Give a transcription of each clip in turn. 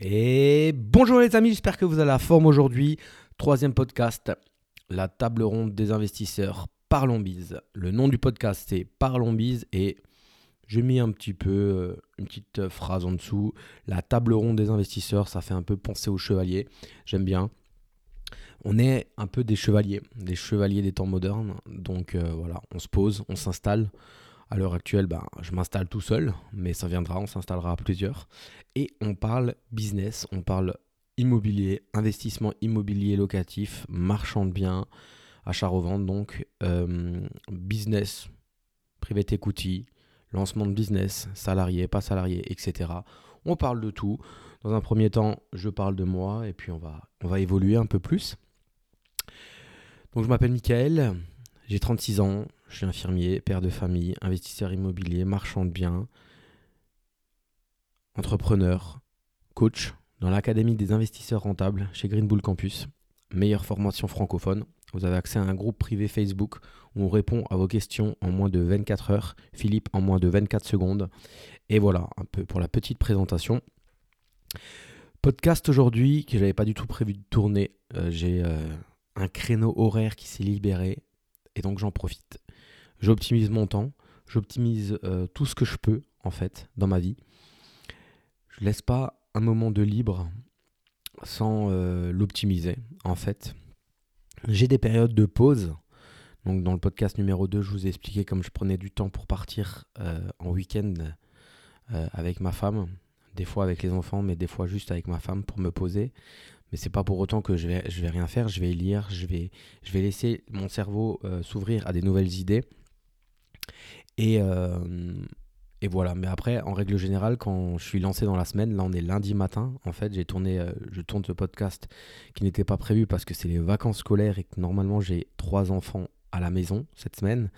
Et bonjour les amis, j'espère que vous avez la forme aujourd'hui. Troisième podcast, la table ronde des investisseurs. Parlons bise. Le nom du podcast c'est Parlons bise et j'ai mis un petit peu euh, une petite phrase en dessous. La table ronde des investisseurs, ça fait un peu penser aux chevaliers. J'aime bien. On est un peu des chevaliers, des chevaliers des temps modernes. Donc euh, voilà, on se pose, on s'installe. À l'heure actuelle, ben, je m'installe tout seul, mais ça viendra, on s'installera à plusieurs. Et on parle business, on parle immobilier, investissement immobilier locatif, marchand de biens, achat-revente, donc euh, business, private equity, lancement de business, salarié, pas salarié, etc. On parle de tout. Dans un premier temps, je parle de moi et puis on va, on va évoluer un peu plus. Donc je m'appelle Michael, j'ai 36 ans, je suis infirmier, père de famille, investisseur immobilier, marchand de biens, entrepreneur, coach dans l'Académie des investisseurs rentables chez Green Bull Campus. Meilleure formation francophone. Vous avez accès à un groupe privé Facebook où on répond à vos questions en moins de 24 heures. Philippe en moins de 24 secondes. Et voilà, un peu pour la petite présentation. Podcast aujourd'hui que j'avais pas du tout prévu de tourner. Euh, j'ai euh, un créneau horaire qui s'est libéré et donc j'en profite j'optimise mon temps, j'optimise euh, tout ce que je peux en fait dans ma vie. Je laisse pas un moment de libre sans euh, l'optimiser en fait. J'ai des périodes de pause. Donc dans le podcast numéro 2, je vous ai expliqué comme je prenais du temps pour partir euh, en week-end avec ma femme, des fois avec les enfants, mais des fois juste avec ma femme pour me poser. Mais c'est pas pour autant que je vais, je vais rien faire, je vais lire, je vais, je vais laisser mon cerveau s'ouvrir à des nouvelles idées. Et, euh, et voilà. Mais après, en règle générale, quand je suis lancé dans la semaine, là on est lundi matin, en fait, j'ai tourné, euh, je tourne ce podcast qui n'était pas prévu parce que c'est les vacances scolaires et que normalement j'ai trois enfants à la maison cette semaine.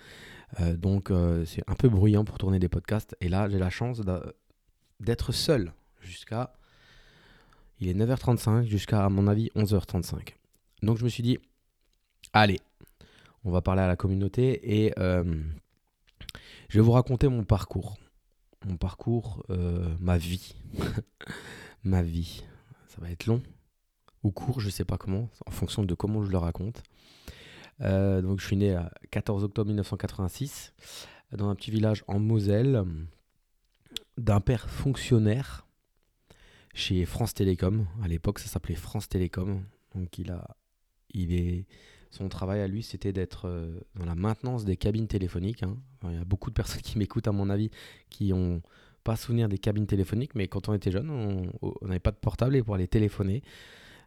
Euh, donc c'est un peu bruyant pour tourner des podcasts. Et là, j'ai la chance d'être seul jusqu'à... Il est 9h35 jusqu'à, à mon avis, 11h35. Donc je me suis dit, allez, on va parler à la communauté et je vais vous raconter mon parcours. Mon parcours, euh, ma vie. ma vie. Ça va être long ou court, je ne sais pas comment, en fonction de comment je le raconte. Euh, donc je suis né le 14 octobre 1986 dans un petit village en Moselle d'un père fonctionnaire chez France Télécom. À l'époque, ça s'appelait France Télécom. Donc il a, il est, son travail à lui, c'était d'être euh, dans la maintenance des cabines téléphoniques. Hein. il y a beaucoup de personnes qui m'écoutent, à mon avis, qui ont pas souvenir des cabines téléphoniques, mais quand on était jeune, on n'avait pas de portable et pour aller téléphoner,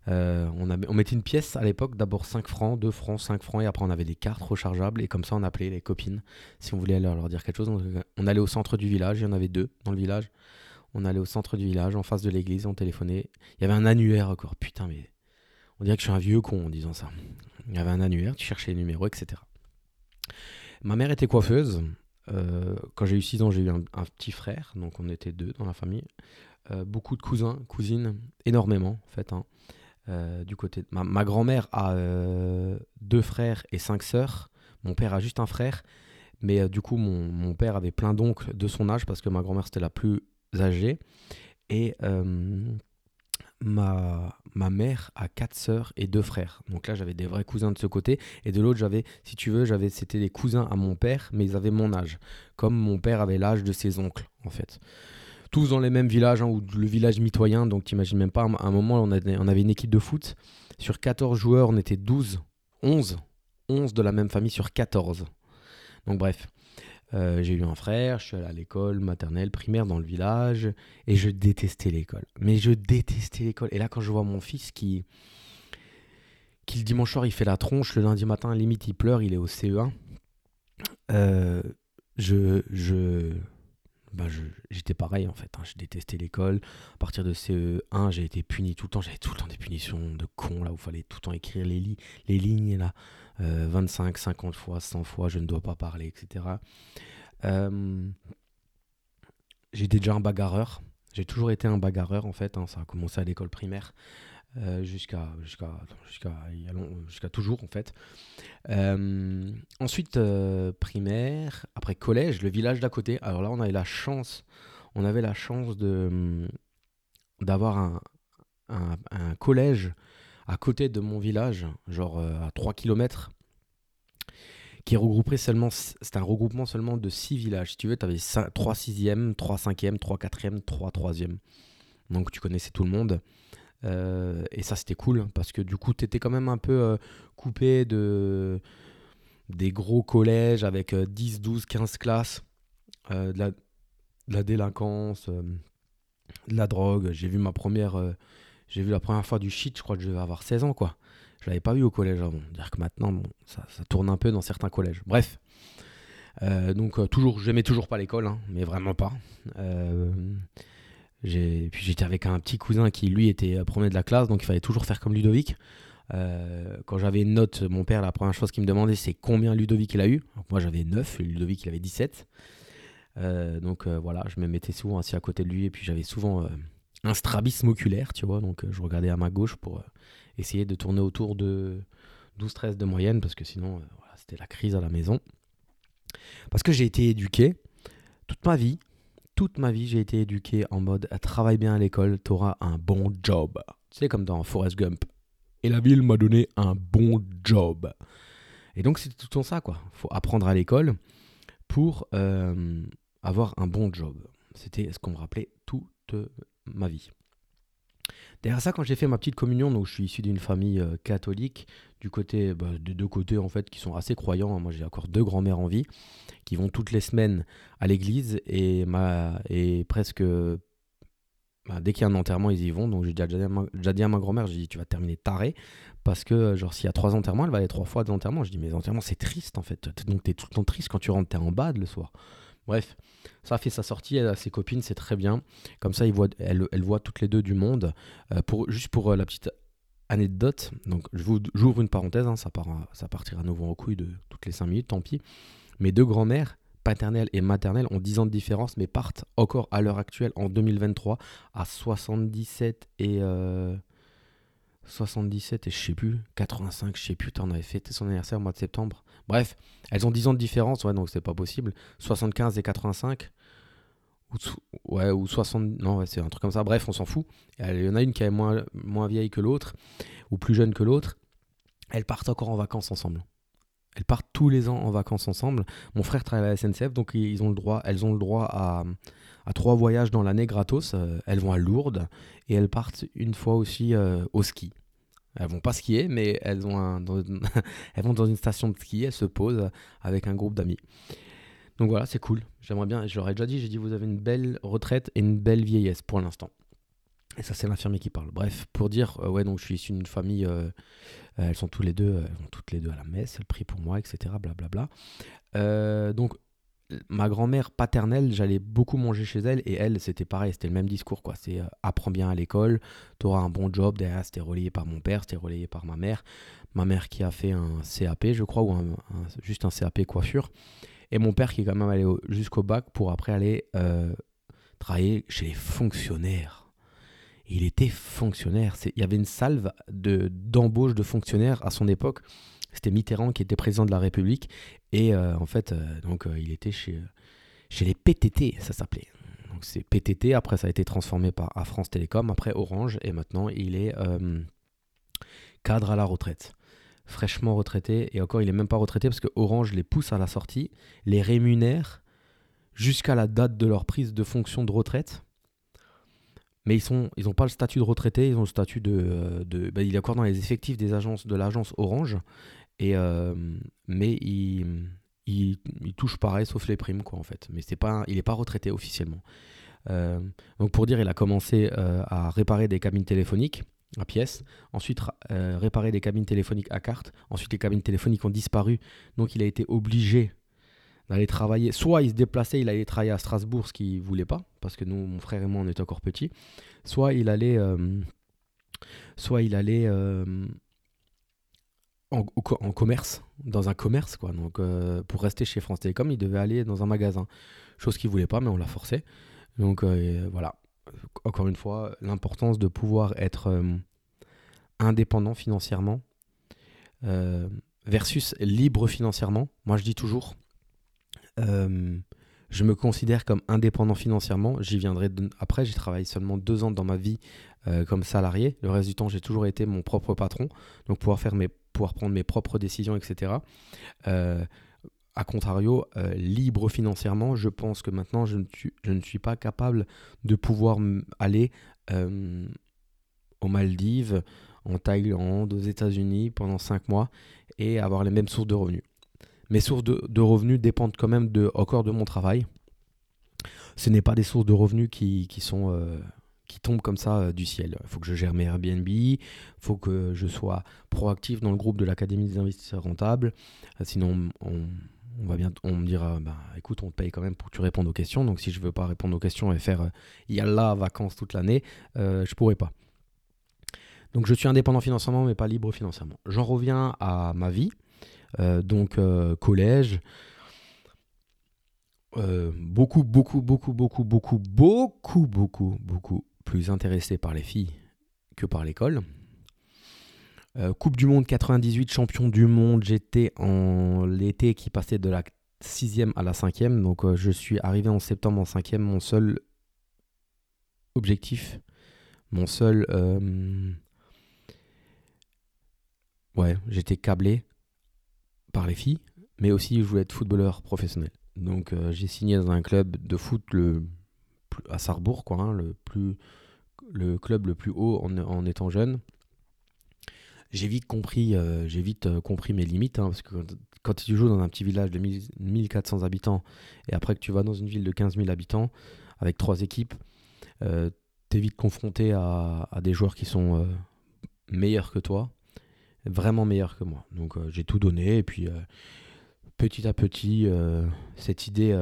euh, on, on, mettait une pièce à l'époque, d'abord 5 francs, 2 francs, 5 francs, et après on avait des cartes rechargeables, et comme ça on appelait les copines si on voulait leur, leur dire quelque chose. on allait au centre du village, il y en avait deux dans le village. On allait au centre du village, en face de l'église, on téléphonait. Il y avait un annuaire encore, putain, mais on dirait que je suis un vieux con en disant ça. Il y avait un annuaire, tu cherchais les numéros, etc. Ma mère était coiffeuse. Euh, quand j'ai eu 6 ans, j'ai eu un, petit frère, donc on était deux dans la famille. Euh, beaucoup de cousins, cousines, énormément en fait. Hein. Euh, du côté ma, ma grand-mère a deux frères et cinq sœurs. Mon père a juste un frère, mais du coup mon, mon, père avait plein d'oncles de son âge parce que ma grand-mère c'était la plus âgée. Et ma, mère a quatre sœurs et deux frères. Donc là, j'avais des vrais cousins de ce côté. Et de l'autre, j'avais, si tu veux, j'avais, c'était des cousins à mon père, mais ils avaient mon âge. Comme mon père avait l'âge de ses oncles, en fait. Tous dans les mêmes villages, hein, ou le village mitoyen. Donc t'imagines même pas, à un moment, on avait, on avait une équipe de foot. Sur 14 joueurs, on était 12, 11. 11 de la même famille sur 14. Donc bref. Euh, j'ai eu un frère, je suis allé à l'école maternelle, primaire dans le village, et je détestais l'école. Mais je détestais l'école. Et là, quand je vois mon fils qui, qui le dimanche soir, il fait la tronche, le lundi matin, limite, il pleure, il est au CE1, euh, je, je, bah j'étais pareil en fait. Hein. Je détestais l'école. À partir de CE1, j'ai été puni tout le temps. J'avais tout le temps des punitions de con là où il fallait tout le temps écrire les, les lignes là. 25, euh, 50 fois, 100 fois, je ne dois pas parler, etc. Euh, J'étais déjà un bagarreur. J'ai toujours été un bagarreur en fait. Hein. Ça a commencé à l'école primaire. Euh, jusqu'à jusqu'à jusqu'à toujours en fait. ensuite primaire, après collège, le village d'à côté. Alors là, on avait la chance, on avait la chance d'avoir un, un collège à côté de mon village, genre à 3 km, qui regrouperait seulement, c'était un regroupement seulement de 6 villages. Si tu veux, tu avais 3 6e, 3 5e, 3 4e, 3 3e. Donc tu connaissais tout le monde. Euh, et ça, c'était cool parce que du coup, tu étais quand même un peu euh, coupé de des gros collèges avec 10, 12, 15 classes, euh, de, la, de, la, délinquance, de la drogue. J'ai vu ma première, j'ai vu la première fois du shit, je crois que je devais avoir 16 ans, quoi. Je l'avais pas vu au collège avant. Dire que maintenant, bon, ça, tourne un peu dans certains collèges. Bref. donc toujours, j'aimais toujours pas l'école, hein, mais vraiment pas. Puis j'étais avec un petit cousin qui lui était premier de la classe, donc il fallait toujours faire comme Ludovic. Euh, quand j'avais une note, mon père, la première chose qu'il me demandait, c'est combien Ludovic il a eu. moi j'avais 9, et Ludovic il avait 17. Euh, donc euh, voilà, je me mettais souvent assis à côté de lui, et puis j'avais souvent un strabisme oculaire, tu vois, donc je regardais à ma gauche pour essayer de tourner autour de 12-13 de moyenne, parce que sinon voilà, c'était la crise à la maison. Parce que j'ai été éduqué toute ma vie toute ma vie, j'ai été éduqué en mode travaille bien à l'école, tu auras un bon job. Tu sais, comme dans Forrest Gump. Et la ville m'a donné un bon job. Et donc, c'est tout le temps ça, quoi. Faut apprendre à l'école pour euh, avoir un bon job. C'était ce qu'on me rappelait toute ma vie. Derrière ça, quand j'ai fait ma petite communion, donc je suis issu d'une famille euh, catholique, du côté, bah, des deux côtés en fait, qui sont assez croyants. Moi, j'ai encore deux grands-mères en vie, qui vont toutes les semaines à l'église et, ma, et presque bah, dès qu'il y a un enterrement, ils y vont. Donc j'ai déjà, dit à ma grand-mère, j'ai dit tu vas terminer taré parce que genre s'il y a trois enterrements, elle va aller trois fois des enterrements. Je dis mais les enterrements c'est triste en fait. Donc tu es tout le temps triste quand tu rentres, t'es en bas le soir. Bref, ça fait sa sortie à ses copines, c'est très bien. Comme ça, ils voient, elles, voient toutes les deux du monde. Euh, pour, juste pour euh, la petite anecdote, donc j'ouvre une parenthèse, hein, ça, ça partira à nouveau en couille de toutes les 5 minutes, tant pis. Mes deux grands-mères, paternelle et maternelle, ont 10 ans de différence, mais partent encore à l'heure actuelle, en 2023, à 77 et... 77 euh, et je sais plus, 85, je sais plus, on avait fêté son anniversaire au mois de septembre. Bref, elles ont 10 ans de différence, ouais, donc c'est pas possible. 75 et 85. Ou, ouais, ou 60. Non, c'est un truc comme ça. Bref, on s'en fout. Il y en a une qui est moins, moins vieille que l'autre, ou plus jeune que l'autre. Elles partent encore en vacances ensemble. Elles partent tous les ans en vacances ensemble. Mon frère travaille à la SNCF, donc ils ont le droit, elles ont le droit à, à trois voyages dans l'année gratos. Euh, elles vont à Lourdes et elles partent une fois aussi euh, au ski. Elles vont pas skier, mais elles, ont un, elles vont dans une station de ski, elles se posent avec un groupe d'amis. Donc voilà, c'est cool. J'aimerais bien, je leur ai déjà dit, j'ai dit, vous avez une belle retraite et une belle vieillesse pour l'instant. Et ça, c'est l'infirmier qui parle. Bref, pour dire, euh, ouais, donc je suis issu d'une famille, elles sont tous les deux, elles vont toutes les deux à la messe, elles prient pour moi, etc. Blablabla. donc ma grand-mère paternelle, j'allais beaucoup manger chez elle et elle, c'était pareil, c'était le même discours quoi. C'est euh, apprends bien à l'école, tu auras un bon job. Derrière, c'était relayé par mon père, c'était relayé par ma mère. Ma mère qui a fait un CAP, je crois, ou juste un CAP coiffure. Et mon père qui est quand même allé jusqu'au bac pour après aller euh, travailler chez les fonctionnaires. Il était fonctionnaire. Il y avait une salve d'embauche de fonctionnaires à son époque c'était Mitterrand qui était président de la République. Et euh, en fait, euh, donc, euh, il était chez, les PTT, ça s'appelait. Donc c'est PTT, après ça a été transformé par, à France Télécom, après Orange, et maintenant il est cadre à la retraite. Fraîchement retraité, et encore il n'est même pas retraité parce que Orange les pousse à la sortie, les rémunère jusqu'à la date de leur prise de fonction de retraite. Mais ils n'ont pas le statut de retraité, ils ont le statut de. de bah, il est encore dans les effectifs des agences, de l'agence Orange. Et, euh, mais il, il, touche pareil, sauf les primes, quoi, en fait. Mais c'est pas, il n'est pas retraité officiellement. Euh, donc pour dire, il a commencé euh, à réparer des cabines téléphoniques à pièces, ensuite réparer des cabines téléphoniques à carte, ensuite les cabines téléphoniques ont disparu, donc il a été obligé d'aller travailler, soit il se déplaçait, il allait travailler à Strasbourg, ce qu'il voulait pas, parce que nous, mon frère et moi, on était encore petits, soit il allait, soit il allait en, commerce, dans un commerce, quoi. Donc, euh, pour rester chez France Télécom, il devait aller dans un magasin. Chose qu'il voulait pas, mais on l'a forcé. Donc, euh, voilà. Encore une fois, l'importance de pouvoir être euh, indépendant financièrement versus libre financièrement. Moi, je dis toujours, je me considère comme indépendant financièrement. J'y viendrai après. J'ai travaillé seulement deux ans dans ma vie comme salarié. Le reste du temps, j'ai toujours été mon propre patron. Donc pouvoir, faire mes, pouvoir prendre mes propres décisions, etc. Euh, a contrario, euh, libre financièrement, je pense que maintenant, je ne suis, pas capable de pouvoir aller aux Maldives, en Thaïlande, aux États-Unis pendant cinq mois et avoir les mêmes sources de revenus. Mes sources de, revenus dépendent quand même encore de mon travail. Ce n'est pas des sources de revenus qui, sont, euh, qui tombent comme ça euh, du ciel. Il faut que je gère mes Airbnb, il faut que je sois proactif dans le groupe de l'Académie des investisseurs rentables. Euh, sinon, on, va bien, on me dira, bah, écoute, on te paye quand même pour que tu répondes aux questions. Donc si je ne veux pas répondre aux questions et faire yalla vacances toute l'année, je ne pourrais pas. Donc je suis indépendant financièrement, mais pas libre financièrement. J'en reviens à ma vie. Euh, donc euh, collège. Euh, beaucoup, beaucoup, beaucoup, beaucoup, beaucoup, beaucoup, beaucoup, beaucoup plus intéressé par les filles que par l'école. coupe du Monde 98, champion du monde. J'étais en l'été qui passait de la 6 à la 5 Donc je suis arrivé en septembre en 5 Mon seul objectif, mon seul... ouais, j'étais câblé par les filles, mais aussi je voulais être footballeur professionnel. Donc euh, j'ai signé dans un club de foot le, à Sarrebourg, hein, le, plus, le club le plus haut en, étant jeune. J'ai vite compris, euh, euh, mes limites, hein, parce que quand, tu joues dans un petit village de 1400 habitants et après que tu vas dans une ville de 15 000 habitants avec trois équipes, tu es vite confronté à, à, des joueurs qui sont meilleurs que toi vraiment meilleur que moi. Donc euh, j'ai tout donné et puis euh, petit à petit, euh, cette idée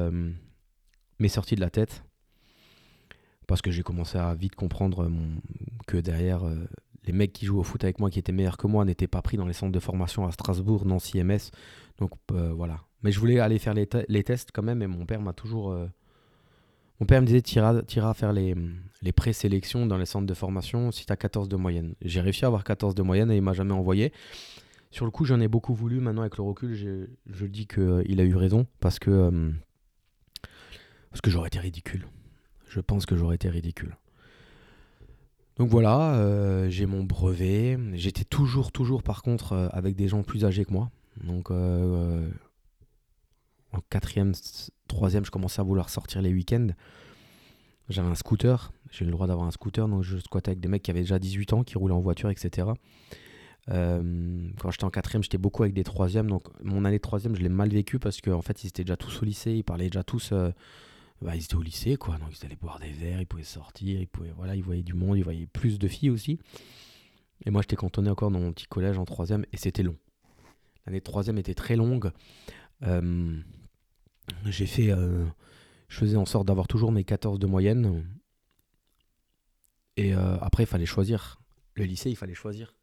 m'est sortie de la tête parce que j'ai commencé à vite comprendre que derrière les mecs qui jouent au foot avec moi qui étaient meilleurs que moi n'étaient pas pris dans les centres de formation à Strasbourg, Nancy, MS. Donc voilà. Mais je voulais aller faire les, tests quand même et mon père m'a toujours mon père me disait tu iras, faire les, les présélections dans les centres de formation si tu as 14 de moyenne. J'ai réussi à avoir 14 de moyenne et il m'a jamais envoyé. Sur le coup, j'en ai beaucoup voulu. Maintenant, avec le recul, je, dis qu'il euh, il a eu raison parce que, euh, parce que j'aurais été ridicule. Je pense que j'aurais été ridicule. Donc voilà, euh, j'ai mon brevet. J'étais toujours, toujours par contre avec des gens plus âgés que moi. Donc en quatrième, troisième, je commençais à vouloir sortir les week-ends. J'avais un scooter, j'ai le droit d'avoir un scooter, donc je squattais avec des mecs qui avaient déjà 18 ans, qui roulaient en voiture, etc. Euh, quand j'étais en quatrième, j'étais beaucoup avec des troisièmes, donc mon année de troisième, je l'ai mal vécu parce qu'en fait, ils étaient déjà tous au lycée, ils parlaient déjà tous, euh, bah, ils étaient au lycée, quoi, donc ils allaient boire des verres, ils pouvaient sortir, ils pouvaient, voilà, ils voyaient du monde, ils voyaient plus de filles aussi. Et moi, j'étais cantonné encore dans mon petit collège en troisième, et c'était long. L'année de troisième était très longue. Euh, j'ai fait. Euh, je faisais en sorte d'avoir toujours mes 14 de moyenne. Et euh, après, il fallait choisir. Le lycée, il fallait choisir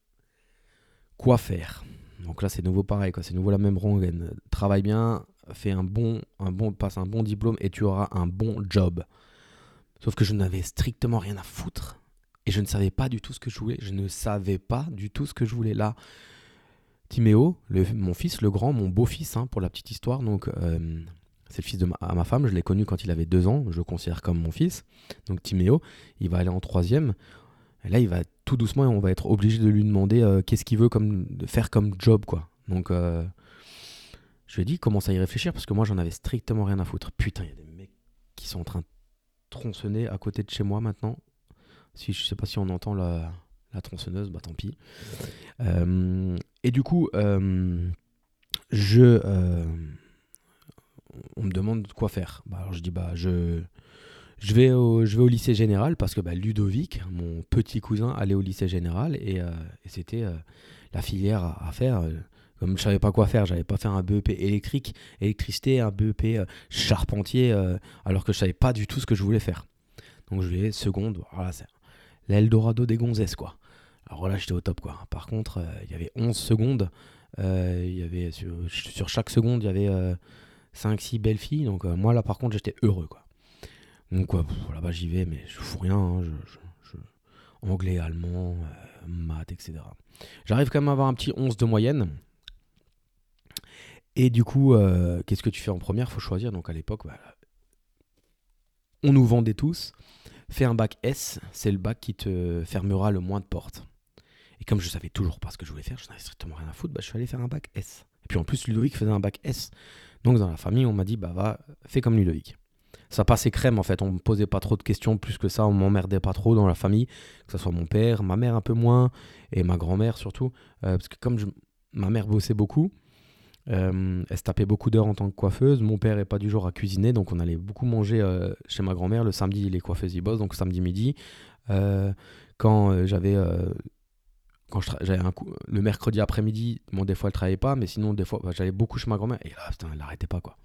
quoi faire. Donc là, c'est nouveau pareil, quoi. C'est nouveau la même rengaine. Travaille bien, fais un bon, un bon, passe un bon diplôme et tu auras un bon job. Sauf que je n'avais strictement rien à foutre. Et je ne savais pas du tout ce que je voulais. Je ne savais pas du tout ce que je voulais. Là, Timéo, mon fils, le grand, mon beau-fils, hein, pour la petite histoire, donc euh, c'est le fils de ma, femme, je l'ai connu quand il avait deux ans, je le considère comme mon fils. Donc Timéo, il va aller en troisième. Et là, il va tout doucement et on va être obligé de lui demander euh, qu'est-ce qu'il veut comme, faire comme job. quoi. Donc euh, je lui ai dit, commence à y réfléchir parce que moi, j'en avais strictement rien à foutre. Putain, il y a des mecs qui sont en train de tronçonner à côté de chez moi maintenant. Si Je sais pas si on entend la, tronçonneuse, bah tant pis. Euh, et du coup, je on me demande quoi faire. Bah, alors je dis bah je je vais au, je vais au lycée général parce que bah, Ludovic, mon petit cousin, allait au lycée général et, euh, c'était euh, la filière à, faire. Comme je savais pas quoi faire, j'avais pas fait un BEP électrique, électricité, un BEP euh, charpentier, alors que je savais pas du tout ce que je voulais faire. Donc je vais seconde, voilà, c'est l'Eldorado des gonzesses quoi. Alors là j'étais au top quoi. Par contre, il y avait 11 secondes, il y avait sur, chaque seconde il y avait 5-6 belles filles. Donc euh, moi là par contre j'étais heureux quoi. Donc là-bas j'y vais mais je fous rien. Hein, Anglais, allemand, euh, maths, etc. J'arrive quand même à avoir un petit 11 de moyenne. Et du coup, euh, qu'est-ce que tu fais en première? Faut choisir. Donc à l'époque, bah, on nous vendait tous, fais un bac S, c'est le bac qui te fermera le moins de portes. Et comme je savais toujours pas ce que je voulais faire, je n'avais strictement rien à foutre, bah, je suis allé faire un bac S. Et puis en plus, Ludovic faisait un bac S. Donc dans la famille, on m'a dit, bah va, fais comme Ludovic. Ça passait crème en fait, on me posait pas trop de questions, plus que ça, on m'emmerdait pas trop dans la famille, que ce soit mon père, ma mère un peu moins, et ma grand-mère surtout. Euh, parce que comme ma mère bossait beaucoup, euh, elle se tapait beaucoup d'heures en tant que coiffeuse. Mon père est pas du genre à cuisiner, donc on allait beaucoup manger euh, chez ma grand-mère. Le samedi, les coiffeuses y bossent, donc samedi midi. quand j'avais quand j'avais un coup, le mercredi après-midi, bon, des fois elle travaillait pas, mais sinon des fois bah, j'allais beaucoup chez ma grand-mère et là, putain, elle n'arrêtait pas quoi.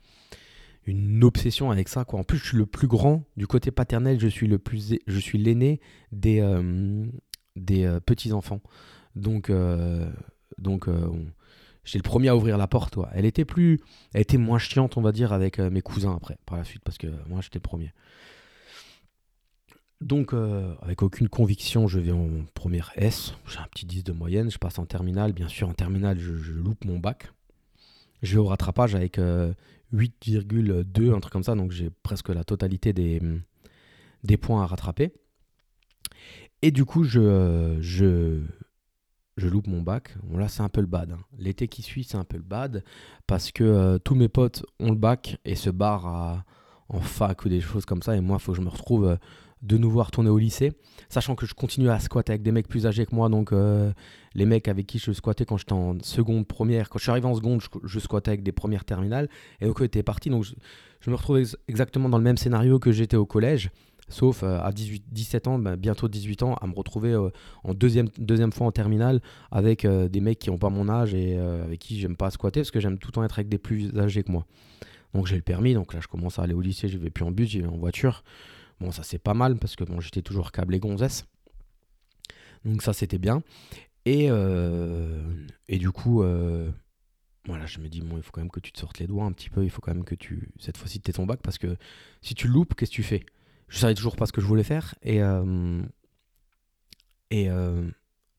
Une obsession avec ça quoi. En plus, je suis le plus grand du côté paternel, je suis le plus, je suis l'aîné des euh, des euh, petits enfants. Donc euh, donc j'étais le premier à ouvrir la porte. Elle était plus, elle était moins chiante on va dire avec mes cousins après par la suite parce que moi j'étais le premier. Donc, euh, avec aucune conviction, je vais en première S. J'ai un petit 10 de moyenne. Je passe en terminale. Bien sûr, en terminale, je, loupe mon bac. Je vais au rattrapage avec 8,2, euh, un truc comme ça. Donc, j'ai presque la totalité des, des points à rattraper. Et du coup, je, euh, je, je loupe mon bac. Là, c'est un peu le bad. Hein. L'été qui suit, c'est un peu le bad. Parce que tous mes potes ont le bac et se barrent en fac ou des choses comme ça. Et moi, il faut que je me retrouve de nouveau retourner au lycée, sachant que je continue à squatter avec des mecs plus âgés que moi, donc euh, les mecs avec qui je squattais quand j'étais en seconde, première, quand je suis arrivé en seconde, je, squattais avec des premières terminales, et donc eux étaient partis, donc je, me retrouvais exactement dans le même scénario que j'étais au collège, sauf euh, à 18, 17 ans, ben, bientôt 18 ans, à me retrouver euh, en deuxième, deuxième fois en terminale avec des mecs qui n'ont pas mon âge et avec qui j'aime pas squatter, parce que j'aime tout le temps être avec des plus âgés que moi. Donc j'ai le permis, donc là je commence à aller au lycée, je vais plus en bus, j'y vais en voiture. Bon, ça c'est pas mal parce que bon, j'étais toujours câblé gonzesse. Donc ça c'était bien. Et, euh, et du coup, euh, voilà, je me dis, bon, il faut quand même que tu te sortes les doigts un petit peu. Il faut quand même que tu, cette fois-ci, tu ton bac parce que si tu loupes, qu'est-ce que tu fais? Je savais toujours pas ce que je voulais faire. Et, euh, et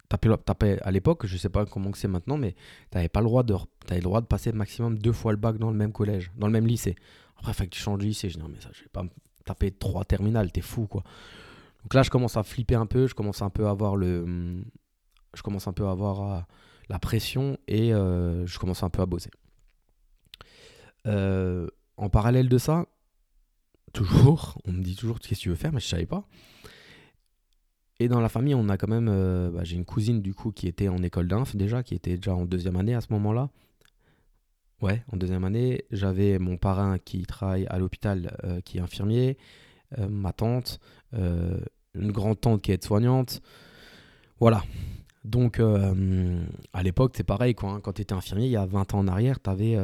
taper, à l'époque, je sais pas comment c'est maintenant, mais tu n'avais pas le droit de, avais le droit de passer maximum deux fois le bac dans le même collège, dans le même lycée. Après, il fallait que tu changes de lycée. Je dis, non, mais ça, je vais pas taper trois terminales, t'es fou quoi. Donc là, je commence à flipper un peu, je commence un peu à avoir le, je commence un peu à avoir euh, la pression et euh, je commence un peu à bosser. Euh, en parallèle de ça, toujours, on me dit toujours qu'est-ce que tu veux faire, mais je savais pas. Et dans la famille, on a quand même, bah, j'ai une cousine du coup qui était en école d'inf déjà, qui était déjà en deuxième année à ce moment-là. Ouais, en deuxième année, j'avais mon parrain qui travaille à l'hôpital, euh, qui est infirmier, euh, ma tante, euh, une grande-tante qui est soignante Voilà. Donc, à l'époque, c'est pareil, quoi, hein. quand tu étais infirmier, il y a 20 ans en arrière, avais,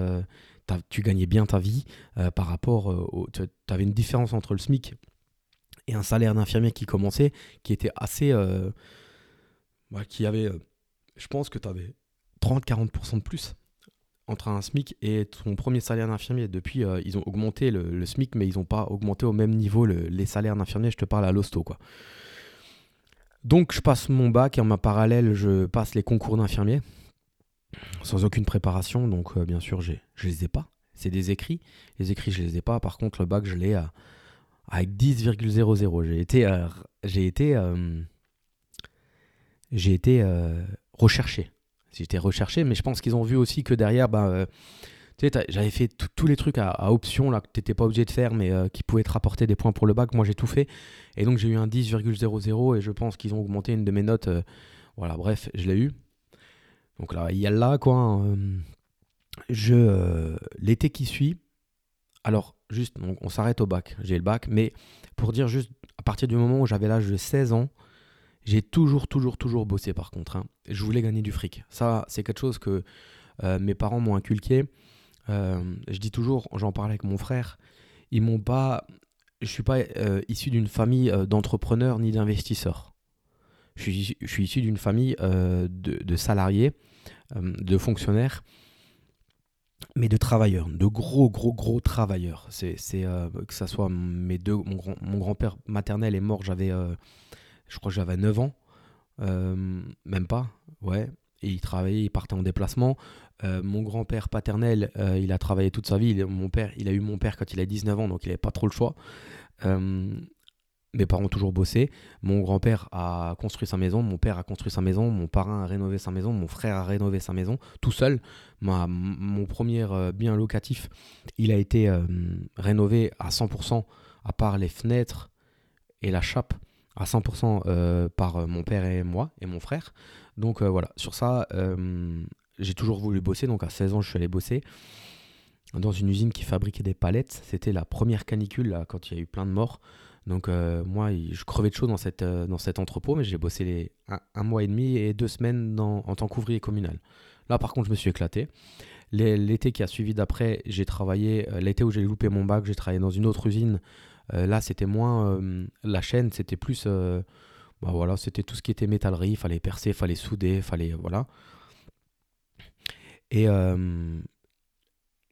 tu gagnais bien ta vie par rapport au. Tu avais une différence entre le SMIC et un salaire d'infirmier qui commençait, qui était assez. Bah, qui avait. je pense que tu avais 30-40% de plus entre un SMIC et ton premier salaire d'infirmier. Depuis, euh, ils ont augmenté le, SMIC, mais ils n'ont pas augmenté au même niveau les salaires d'infirmier. Je te parle à l'hosto, quoi. Donc, je passe mon bac et en ma parallèle, je passe les concours d'infirmier sans aucune préparation. Donc, euh, bien sûr, je les ai pas. C'est des écrits. Les écrits, je les ai pas. Par contre, le bac, je l'ai avec 10,00. J'ai été, j'ai été, j'ai été recherché j'étais recherché, mais je pense qu'ils ont vu aussi que derrière, euh, sais, j'avais fait tous les trucs à, option là, que tu n'étais pas obligé de faire, mais euh, qui pouvaient te rapporter des points pour le bac. Moi, j'ai tout fait. Et donc, j'ai eu un 10,00 et je pense qu'ils ont augmenté une de mes notes. Euh, voilà, bref, je l'ai eu. Donc là, il y a là, quoi. Hein, je L'été qui suit, alors, juste, on, s'arrête au bac. J'ai le bac, mais pour dire juste, à partir du moment où j'avais l'âge de 16 ans, j'ai toujours, toujours, toujours bossé par contre. Hein. Je voulais gagner du fric. Ça, c'est quelque chose que euh, mes parents m'ont inculqué. Euh, je dis toujours, j'en parlais avec mon frère, ils m'ont pas. Je suis pas euh, issu d'une famille d'entrepreneurs ni d'investisseurs. Je suis, issu d'une famille de, salariés, de fonctionnaires, mais de travailleurs, de gros, gros, gros travailleurs. C'est, que ça soit mes deux, mon, grand, grand-père maternel est mort, j'avais je crois j'avais 9 ans, euh, même pas, ouais. Et il travaillait, il partait en déplacement. Euh, mon grand-père paternel, euh, il a travaillé toute sa vie. mon père, il a eu mon père quand il a 19 ans, donc il n'avait pas trop le choix. Mes parents ont toujours bossé. Mon grand-père a construit sa maison, mon père a construit sa maison, mon parrain a rénové sa maison, mon frère a rénové sa maison, tout seul. mon premier euh, bien locatif, il a été euh, rénové à 100%, à part les fenêtres et la chape, à 100% euh, par mon père et moi et mon frère. Donc voilà, sur ça, j'ai toujours voulu bosser. Donc à 16 ans, je suis allé bosser dans une usine qui fabriquait des palettes. C'était la première canicule quand il y a eu plein de morts. Donc euh, moi, je crevais de chaud dans, cette, euh, dans cet entrepôt, mais j'ai bossé les, un, mois et demi et deux semaines en tant qu'ouvrier communal. Là, par contre, je me suis éclaté. L'été qui a suivi d'après, j'ai travaillé, euh, l'été où j'ai loupé mon bac, j'ai travaillé dans une autre usine. là, c'était moins la chaîne, c'était plus... bah voilà, c'était tout ce qui était métallerie, il fallait percer, il fallait souder, il fallait... Voilà. Et,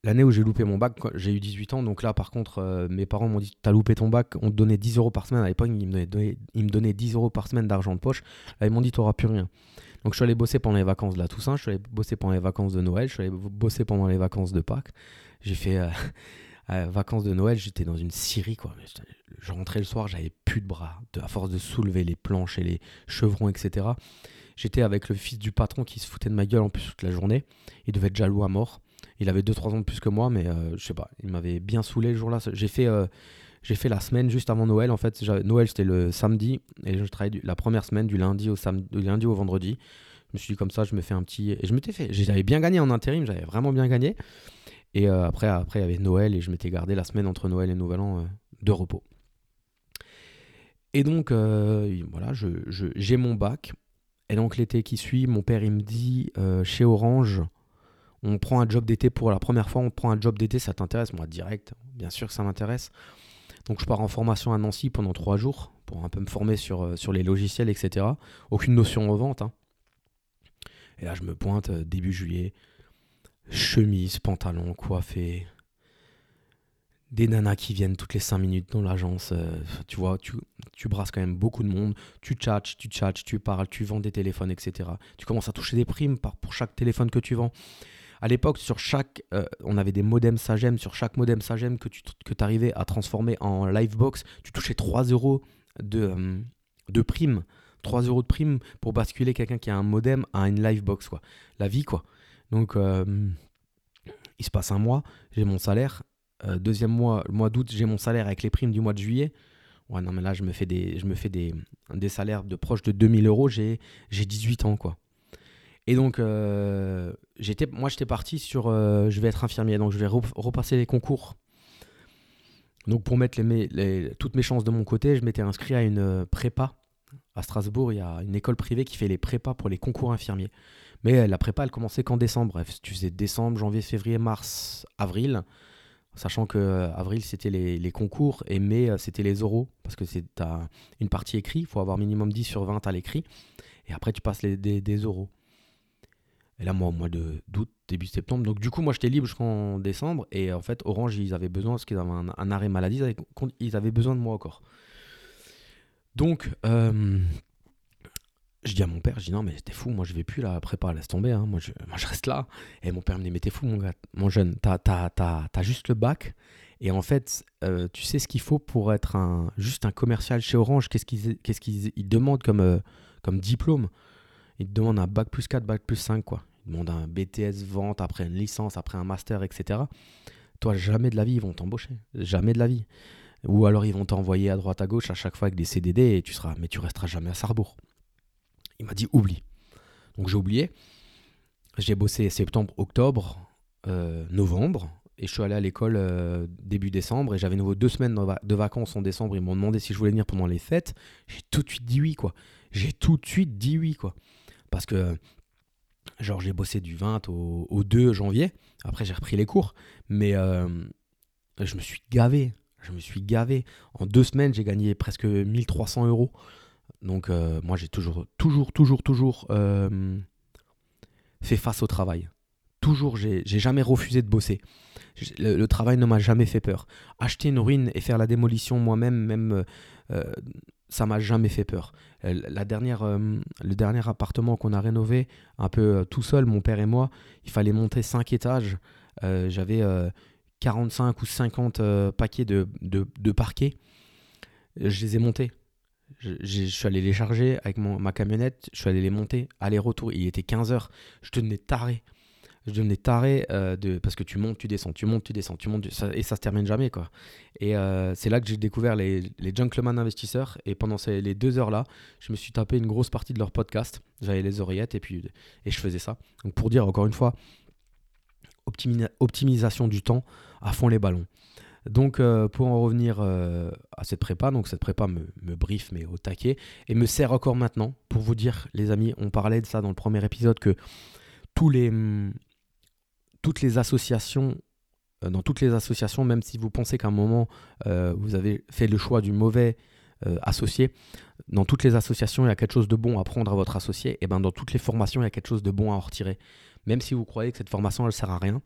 L'année où j'ai loupé mon bac, j'ai eu 18 ans, donc là par contre, euh, mes parents m'ont dit T'as loupé ton bac, on te donnait 10 euros par semaine. À l'époque, ils, me donnaient 10 euros par semaine d'argent de poche. Là, ils m'ont dit T'auras plus rien. Donc je suis allé bosser pendant les vacances de la Toussaint, je suis allé bosser pendant les vacances de Noël, je suis allé bosser pendant les vacances de Pâques. J'ai fait euh, euh, vacances de Noël, j'étais dans une scierie quoi. Je rentrais le soir, j'avais plus de bras, de, à force de soulever les planches et les chevrons, etc. J'étais avec le fils du patron qui se foutait de ma gueule en plus toute la journée. Il devait être jaloux à mort. Il avait 2-3 ans de plus que moi, mais euh, je sais pas, il m'avait bien saoulé le jour-là. J'ai fait, euh, j'ai fait la semaine juste avant Noël. En fait, Noël c'était le samedi et je travaillais la première semaine du lundi au samedi, du lundi au vendredi. Je me suis dit comme ça, je me fais un petit et je m'étais fait, j'avais bien gagné en intérim, j'avais vraiment bien gagné. Et euh, après, après il y avait Noël et je m'étais gardé la semaine entre Noël et Nouvel An de repos. Et donc voilà, j'ai mon bac. Et donc l'été qui suit, mon père il me dit chez Orange on prend un job d'été pour la première fois, on prend un job d'été, ça t'intéresse? Moi, direct, bien sûr que ça m'intéresse. Donc je pars en formation à Nancy pendant trois jours pour un peu me former sur, euh, les logiciels, etc. Aucune notion en vente. Hein. Et là, je me pointe euh, début juillet. Chemise, pantalon, coiffé. Des nanas qui viennent toutes les cinq minutes dans l'agence. Euh, tu vois, tu, tu brasses quand même beaucoup de monde. Tu tchatches, tu tchatches, tu parles, tu vends des téléphones, etc. Tu commences à toucher des primes pour chaque téléphone que tu vends. À l'époque, sur chaque, euh, on avait des modems Sagem. Sur chaque modem Sagem que tu que arrivais à transformer en Livebox, tu touchais 3 euros de, euh, de prime. 3 euros de prime pour basculer quelqu'un qui a un modem à une Livebox. Quoi. La vie, quoi. Donc, euh, il se passe un mois, j'ai mon salaire. deuxième mois, le mois d'août, j'ai mon salaire avec les primes du mois de juillet. Ouais, non, mais là, je me fais des, je me fais des, des salaires de proche de 2000 euros. J'ai 18 ans, quoi. Et donc, euh, moi, j'étais parti sur euh, je vais être infirmier, donc je vais repasser les concours. Donc, pour mettre les, toutes mes chances de mon côté, je m'étais inscrit à une euh, prépa. À Strasbourg, il y a une école privée qui fait les prépas pour les concours infirmiers. Mais la prépa, elle commençait qu'en décembre. Bref, tu faisais décembre, janvier, février, mars, avril. Sachant que avril, c'était les, concours et mai, c'était les oraux. Parce que c'est une partie écrite, il faut avoir minimum 10 sur 20 à l'écrit. Et après, tu passes les, des, des oraux. Et là, moi, au mois d'août, début septembre. Donc, du coup, moi, j'étais libre jusqu'en décembre. Et en fait, Orange, ils avaient besoin, parce qu'ils avaient un, arrêt maladie, ils avaient, besoin de moi encore. Donc, euh, je dis à mon père, je dis non, mais t'es fou, moi, je vais plus là, prépa, laisse tomber. Hein, moi, je, moi, je reste là. Et mon père me dit, mais t'es fou, mon gars, mon jeune, t'as as, juste le bac. Et en fait, euh, tu sais ce qu'il faut pour être un, juste un commercial chez Orange Qu'est-ce qu'ils qu'est-ce qu'ils demandent comme, euh, comme diplôme? Ils te demandent un bac plus 4, bac plus 5, quoi demandent un BTS vente, après une licence, après un master, etc. Toi, jamais de la vie, ils vont t'embaucher. Jamais de la vie. Ou alors ils vont t'envoyer à droite à gauche à chaque fois avec des CDD et tu seras, mais tu resteras jamais à Sarrebourg. Il m'a dit oublie. Donc j'ai oublié. J'ai bossé septembre, octobre, euh, novembre et je suis allé à l'école euh, début décembre et j'avais nouveau deux semaines de vacances en décembre. Ils m'ont demandé si je voulais venir pendant les fêtes. J'ai tout de suite dit oui quoi. J'ai tout de suite dit oui quoi. Parce que Genre, j'ai bossé du 20 au, 2 janvier. Après, j'ai repris les cours. Mais euh, je me suis gavé. Je me suis gavé. En deux semaines, j'ai gagné presque 1300 euros. Donc, euh, moi, j'ai toujours, toujours, toujours, toujours euh, fait face au travail. Toujours, j'ai jamais refusé de bosser. Le, travail ne m'a jamais fait peur. Acheter une ruine et faire la démolition moi-même, même ça m'a jamais fait peur. Euh, la dernière, euh, le dernier appartement qu'on a rénové, un peu euh, tout seul, mon père et moi, il fallait monter 5 étages. J'avais 45 ou 50 paquets de, de, parquet. je les ai montés. Je, suis allé les charger avec mon- ma camionnette, je suis allé les monter, aller-retour. Il était 15h, je devenais taré. Je devenais taré euh, de, parce que tu montes, tu descends, tu montes, tu descends, tu montes, et ça se termine jamais. quoi. Et euh, c'est là que j'ai découvert les, les Gentleman Investisseurs. Et pendant ces, les deux heures-là, je me suis tapé une grosse partie de leur podcast. J'avais les oreillettes et puis et je faisais ça. Donc pour dire encore une fois, optimi- optimisation du temps à fond les ballons. Donc euh, pour en revenir à cette prépa, donc cette prépa me, me brief mais au taquet et me sert encore maintenant pour vous dire les amis, on parlait de ça dans le premier épisode que tous les toutes les associations euh, dans toutes les associations, même si vous pensez qu'à un moment euh, vous avez fait le choix du mauvais euh, associé, dans toutes les associations il y a quelque chose de bon à prendre à votre associé, et ben dans toutes les formations il y a quelque chose de bon à en retirer. Même si vous croyez que cette formation elle sert à rien,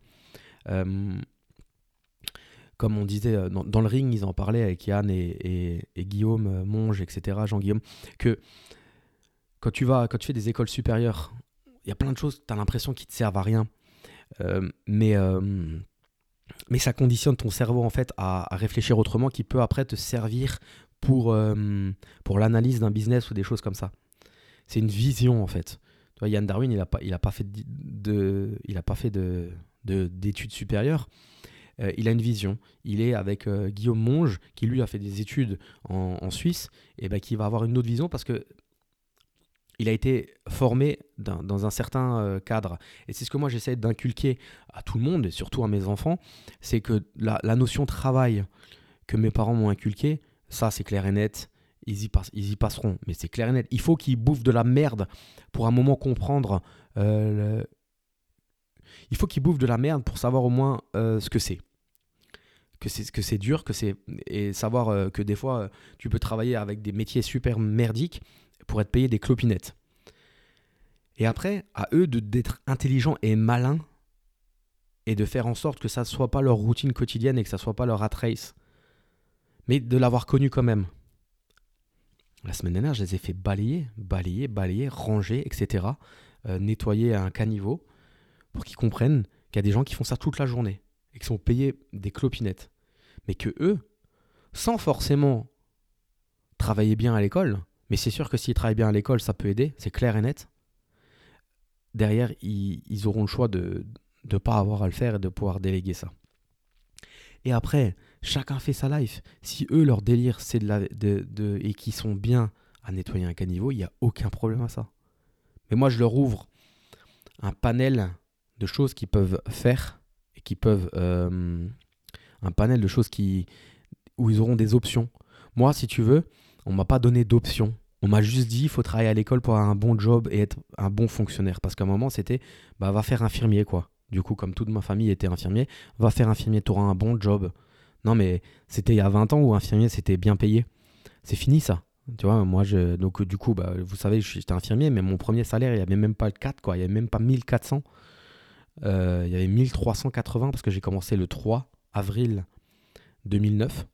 comme on disait dans, le ring, ils en parlaient avec Yann et, Guillaume Monge, etc., Jean-Guillaume, que quand tu vas, quand tu fais des écoles supérieures, il y a plein de choses, tu as l'impression qu'ils te servent à rien. Euh, mais, euh, mais ça conditionne ton cerveau en fait à, réfléchir autrement qui peut après te servir pour, euh, pour l'analyse d'un business ou des choses comme ça. C'est une vision en fait. Tu vois, Yann Darwin, il n'a pas, pas fait de, de- d'études supérieures. Il a une vision. Il est avec Guillaume Monge, qui lui a fait des études en, en Suisse, et ben, qui va avoir une autre vision parce que il a été formé dans, un certain euh, cadre. Et c'est ce que moi j'essaie d'inculquer à tout le monde, et surtout à mes enfants, c'est que la, notion travail que mes parents m'ont inculqué, ça c'est clair et net, ils y, passeront. Mais c'est clair et net. Il faut qu'ils bouffent de la merde pour un moment comprendre. euh, Il faut qu'ils bouffent de la merde pour savoir au moins euh, ce que c'est. Que c'est que c'est dur, que c'est et savoir que des fois tu peux travailler avec des métiers super merdiques pour être payé des clopinettes. Et après, à eux d'être intelligents et malins et de faire en sorte que ça ne soit pas leur routine quotidienne et que ça soit pas leur race, mais de l'avoir connu quand même. La semaine dernière, je les ai fait balayer, balayer, balayer, ranger, etc. euh, nettoyer à un caniveau pour qu'ils comprennent qu'il y a des gens qui font ça toute la journée et qui sont payés des clopinettes. Mais que eux, sans forcément travailler bien à l'école, mais c'est sûr que s'ils travaillent bien à l'école, ça peut aider, c'est clair et net. Derrière, ils, auront le choix de ne pas avoir à le faire et de pouvoir déléguer ça. Et après, chacun fait sa life. Si eux, leur délire, c'est de la, et qu'ils sont bien à nettoyer un caniveau, il n'y a aucun problème à ça. Mais moi, je leur ouvre un panel de choses qu'ils peuvent faire et qui peuvent. euh, un panel de choses qui, où ils auront des options. Moi, si tu veux, on m'a pas donné d'options. On m'a juste dit il faut travailler à l'école pour avoir un bon job et être un bon fonctionnaire. Parce qu'à un moment, c'était bah, va faire infirmier, quoi. Du coup, comme toute ma famille était infirmier, va faire infirmier, tu auras un bon job. Non, mais c'était il y a 20 ans où infirmier, c'était bien payé. C'est fini, ça. Tu vois, moi, je, donc du coup, bah, vous savez, j'étais infirmier, mais mon premier salaire, il n'y avait même pas le 4, quoi. Il n'y avait même pas 1400. Euh, il y avait 1380 parce que j'ai commencé le 3 avril 2009.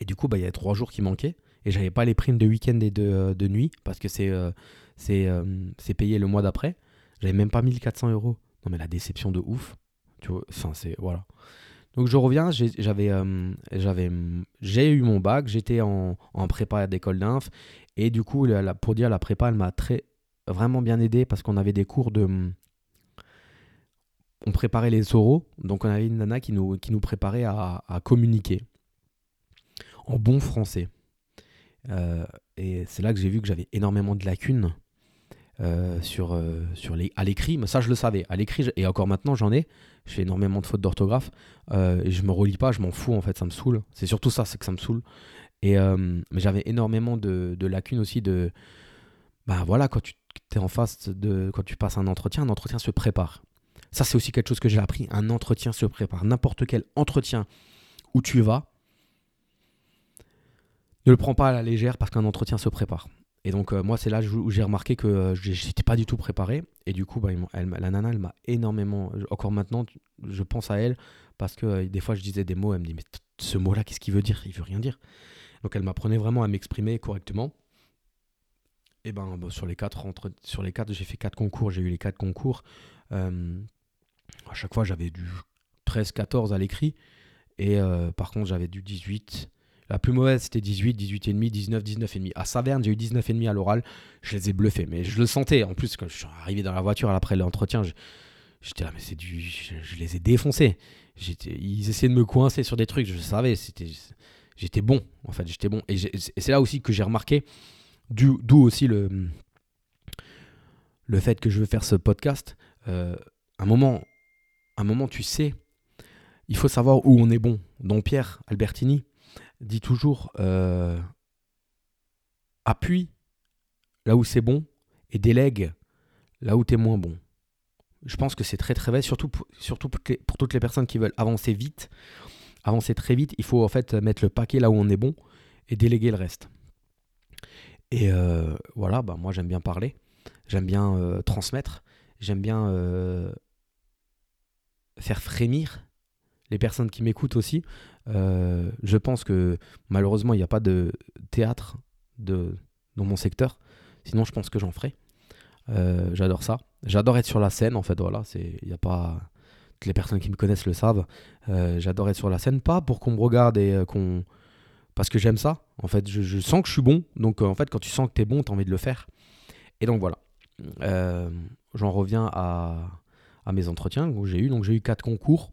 Et du coup, bah, il y avait trois jours qui manquaient. Et j'avais pas les primes de week-end et de, de nuit parce que c'est euh, euh, c'est payé le mois d'après. J'avais même pas 1400 euros. Non, mais la déception de ouf. Tu vois, c'est. Voilà. Donc je reviens, j'avais euh, j'ai eu mon bac, j'étais en, en prépa d'école d'inf et du coup pour dire la prépa elle m'a vraiment bien aidé parce qu'on avait des cours de on préparait les oraux, donc on avait une nana qui nous, qui nous préparait à, à communiquer en bon français. Euh, et c'est là que j'ai vu que j'avais énormément de lacunes euh, sur, euh, sur les, à l'écrit, mais ça je le savais. À l'écrit, et encore maintenant j'en ai, je fais énormément de fautes d'orthographe, et je me relis pas, je m'en fous en fait, ça me saoule. C'est surtout ça, c'est que ça me saoule. Et, euh, mais j'avais énormément de, de lacunes aussi de... Ben voilà, quand tu es en face de... Quand tu passes un entretien, un entretien se prépare. Ça, c'est aussi quelque chose que j'ai appris. Un entretien se prépare. N'importe quel entretien où tu vas, ne le prends pas à la légère parce qu'un entretien se prépare. Et donc, euh, moi, c'est là où j'ai remarqué que euh, j'étais pas du tout préparé. Et du coup, bah, la nana, elle m'a énormément. Encore maintenant, je pense à elle parce que euh, des fois, je disais des mots. Elle me dit Mais ce mot-là, qu'est-ce qu'il veut dire? Il veut rien dire. Donc, elle m'apprenait vraiment à m'exprimer correctement. Et ben, bah, sur les quatre, entre, sur les quatre, j'ai fait quatre concours. J'ai eu les quatre concours. Euh, à chaque fois, j'avais du 13-14 à l'écrit. Et par contre, j'avais du 18. La plus mauvaise, c'était 18, 18,5, 19, 19,5. À Saverne, j'ai eu 19,5 à l'oral. Je les ai bluffés, mais je le sentais. En plus, quand je suis arrivé dans la voiture après l'entretien, j'étais là, mais c'est du. Je, les ai défoncés. Ils essayaient de me coincer sur des trucs, je savais. J'étais bon, en fait, j'étais bon. Et, c'est là aussi que j'ai remarqué, d'où aussi le, le fait que je veux faire ce podcast. Euh, un moment, un moment, tu sais, il faut savoir où on est bon. Donc Pierre Albertini, dit toujours euh, appuie là où c'est bon et délègue là où tu es moins bon. Je pense que c'est très très vrai, surtout, pour, surtout pour toutes les personnes qui veulent avancer vite, avancer très vite. Il faut en fait mettre le paquet là où on est bon et déléguer le reste. Et euh, voilà, bah moi j'aime bien parler, j'aime bien euh, transmettre, j'aime bien faire frémir les personnes qui m'écoutent aussi. Euh, je pense que malheureusement, il n'y a pas de théâtre de, dans mon secteur. Sinon, je pense que j'en ferai. Euh, j'adore ça. J'adore être sur la scène, en fait. Voilà, c'est, il y a pas. Toutes les personnes qui me connaissent le savent. Euh, j'adore être sur la scène, pas pour qu'on me regarde et qu'on. Parce que j'aime ça. En fait, je, sens que je suis bon. Donc, en fait, quand tu sens que tu es bon, tu as envie de le faire. Et donc, voilà. J'en reviens à, à mes entretiens que j'ai eu. Donc, j'ai eu quatre concours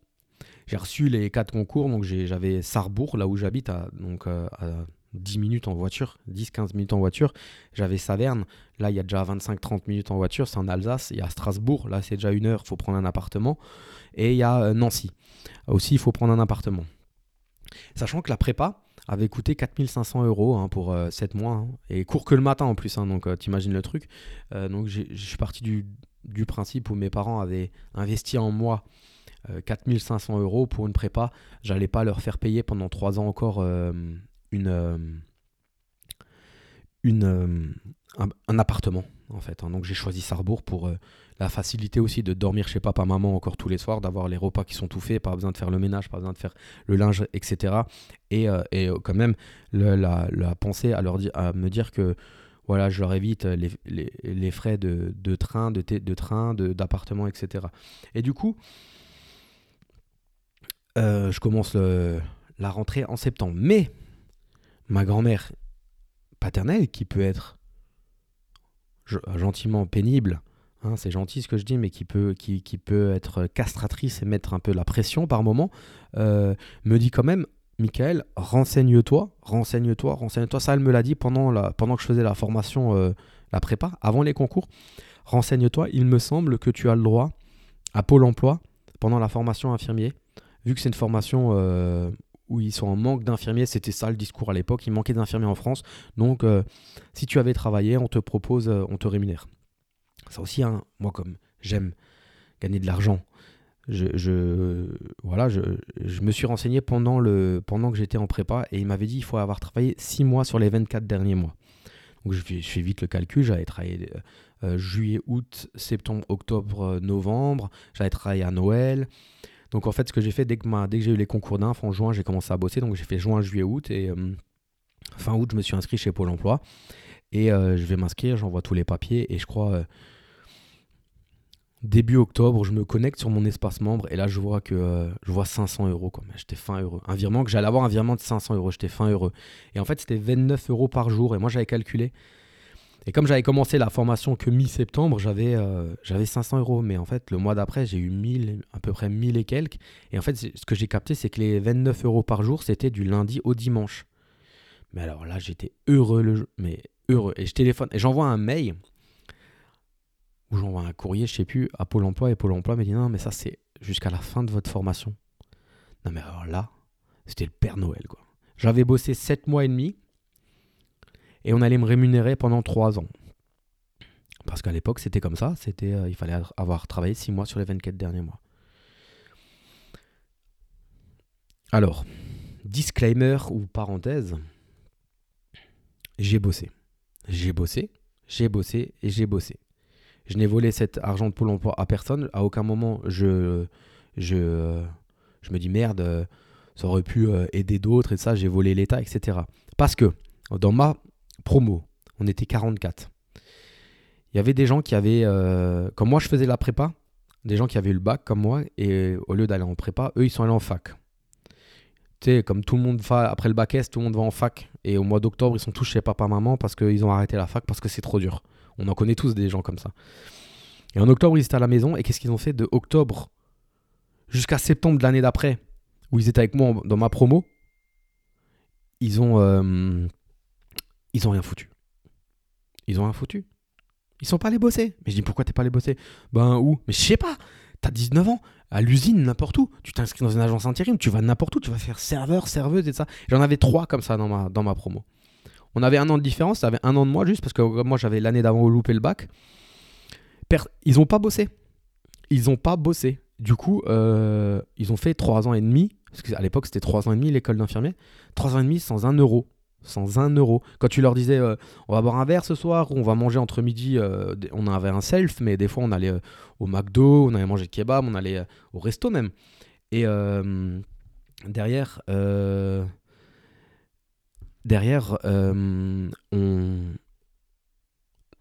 j'ai reçu les quatre concours, donc j'avais Sarrebourg, là où j'habite, à, donc euh, à 10 minutes en voiture, 10-15 minutes en voiture. J'avais Saverne, là il y a déjà 25-30 minutes en voiture, c'est en Alsace. Il y a Strasbourg, là c'est déjà une heure, il faut prendre un appartement. Et il y a euh, Nancy, aussi il faut prendre un appartement. Sachant que la prépa avait coûté 4500 euros hein, pour 7 euh, mois, hein, et court que le matin en plus, hein, donc t'imagines le truc. donc je suis parti du, principe où mes parents avaient investi en moi 4500 euh, euros pour une prépa, j'allais pas leur faire payer pendant 3 ans encore euh, une, euh, une, un, appartement en fait. Hein. Donc j'ai choisi Sarrebourg pour la facilité aussi de dormir chez papa maman encore tous les soirs, d'avoir les repas qui sont tout faits, pas besoin de faire le ménage, pas besoin de faire le linge, etc. Et, et quand même la, la, pensée à, leur à me dire que voilà, je leur évite les, les, les frais de, de, train, de, de train, d'appartement, etc. Et du coup, euh, je commence la rentrée en septembre. Mais ma grand-mère paternelle, qui peut être gentiment pénible, hein, c'est gentil ce que je dis, mais qui peut, être castratrice et mettre un peu la pression par moment, euh, me dit quand même, Michael, renseigne-toi, renseigne-toi, renseigne-toi. Ça, elle me l'a dit pendant que je faisais la formation, euh, la prépa, avant les concours. Renseigne-toi, il me semble que tu as le droit à Pôle emploi pendant la formation infirmier vu que c'est une formation euh, où ils sont en manque d'infirmiers, c'était ça le discours à l'époque, il manquait d'infirmiers en France. Donc, euh, si tu avais travaillé, on te propose, euh, on te rémunère. Ça aussi, hein, moi, comme j'aime gagner de l'argent, je, voilà, je, me suis renseigné pendant, le, pendant que j'étais en prépa et il m'avait dit qu'il faut avoir travaillé 6 mois sur les 24 derniers mois. Donc, je fais vite le calcul, j'avais travaillé juillet, août, septembre, octobre, novembre, j'avais travaillé à Noël. Donc en fait, ce que j'ai fait dès que, j'ai eu les concours d'inf en juin, j'ai commencé à bosser. Donc j'ai fait juin, juillet, août. Et euh, fin août, je me suis inscrit chez Pôle emploi. Et euh, je vais m'inscrire, j'envoie tous les papiers. Et je crois, euh, début octobre, je me connecte sur mon espace membre. Et là, je vois que je vois 500 euros. J'étais fin heureux. Un virement, que j'allais avoir un virement de 500 euros. J'étais fin heureux. Et en fait, c'était 29 euros par jour. Et moi, j'avais calculé. Et comme j'avais commencé la formation que mi-septembre, j'avais euh, j'avais 500 euros. Mais en fait, le mois d'après, j'ai eu 1000, à peu près 1000 et quelques. Et en fait, ce que j'ai capté, c'est que les 29 euros par jour, c'était du lundi au dimanche. Mais alors là, j'étais heureux, le, mais heureux. Et je téléphone, et j'envoie un mail, ou j'envoie un courrier, je sais plus, à Pôle emploi. Et Pôle emploi me dit non, mais ça, c'est jusqu'à la fin de votre formation. Non, mais alors là, c'était le Père Noël, quoi. J'avais bossé 7 mois et demi et on allait me rémunérer pendant trois ans. Parce qu'à l'époque, c'était comme ça, c'était, euh, il fallait avoir travaillé six mois sur les 24 derniers mois. Alors, disclaimer ou parenthèse, j'ai bossé. J'ai bossé, j'ai bossé et j'ai bossé. Je n'ai volé cet argent de Pôle emploi à personne. À aucun moment, je, je, je me dis merde, ça aurait pu euh, aider d'autres et ça, j'ai volé l'État, etc. Parce que dans ma promo. On était 44. Il y avait des gens qui avaient, euh, comme moi je faisais la prépa, des gens qui avaient eu le bac comme moi, et au lieu d'aller en prépa, eux ils sont allés en fac. tu sais, comme tout le monde va après le bac S, tout le monde va en fac. Et au mois d'octobre, ils sont tous chez papa-maman parce qu'ils ont arrêté la fac parce que c'est trop dur. On en connaît tous des gens comme ça. Et en octobre, ils étaient à la maison. Et qu'est-ce qu'ils ont fait de octobre jusqu'à septembre de l'année d'après, où ils étaient avec moi dans ma promo Ils ont, euh, ils ont rien foutu. Ils ont rien foutu. Ils sont pas allés bosser. Mais je dis pourquoi t'es pas allé bosser? Ben où? Mais je sais pas. T'as 19 ans, à l'usine, n'importe où. Tu t'inscris dans une agence intérim, tu vas n'importe où, tu vas faire serveur, serveuse et ça. J'en avais trois comme ça dans ma, dans ma promo. On avait un an de différence, ça avait un an de moi juste parce que moi j'avais l'année d'avant loupé le bac. ils ont pas bossé. Ils ont pas bossé. Du coup, euh, ils ont fait trois ans et demi, parce qu'à l'époque c'était trois ans et demi l'école d'infirmier, trois ans et demi sans un euro sans un euro. Quand tu leur disais euh, on va boire un verre ce soir ou on va manger entre midi, euh, on avait un self, mais des fois on allait euh, au McDo, on allait manger le kebab, on allait au resto même. Et derrière, derrière.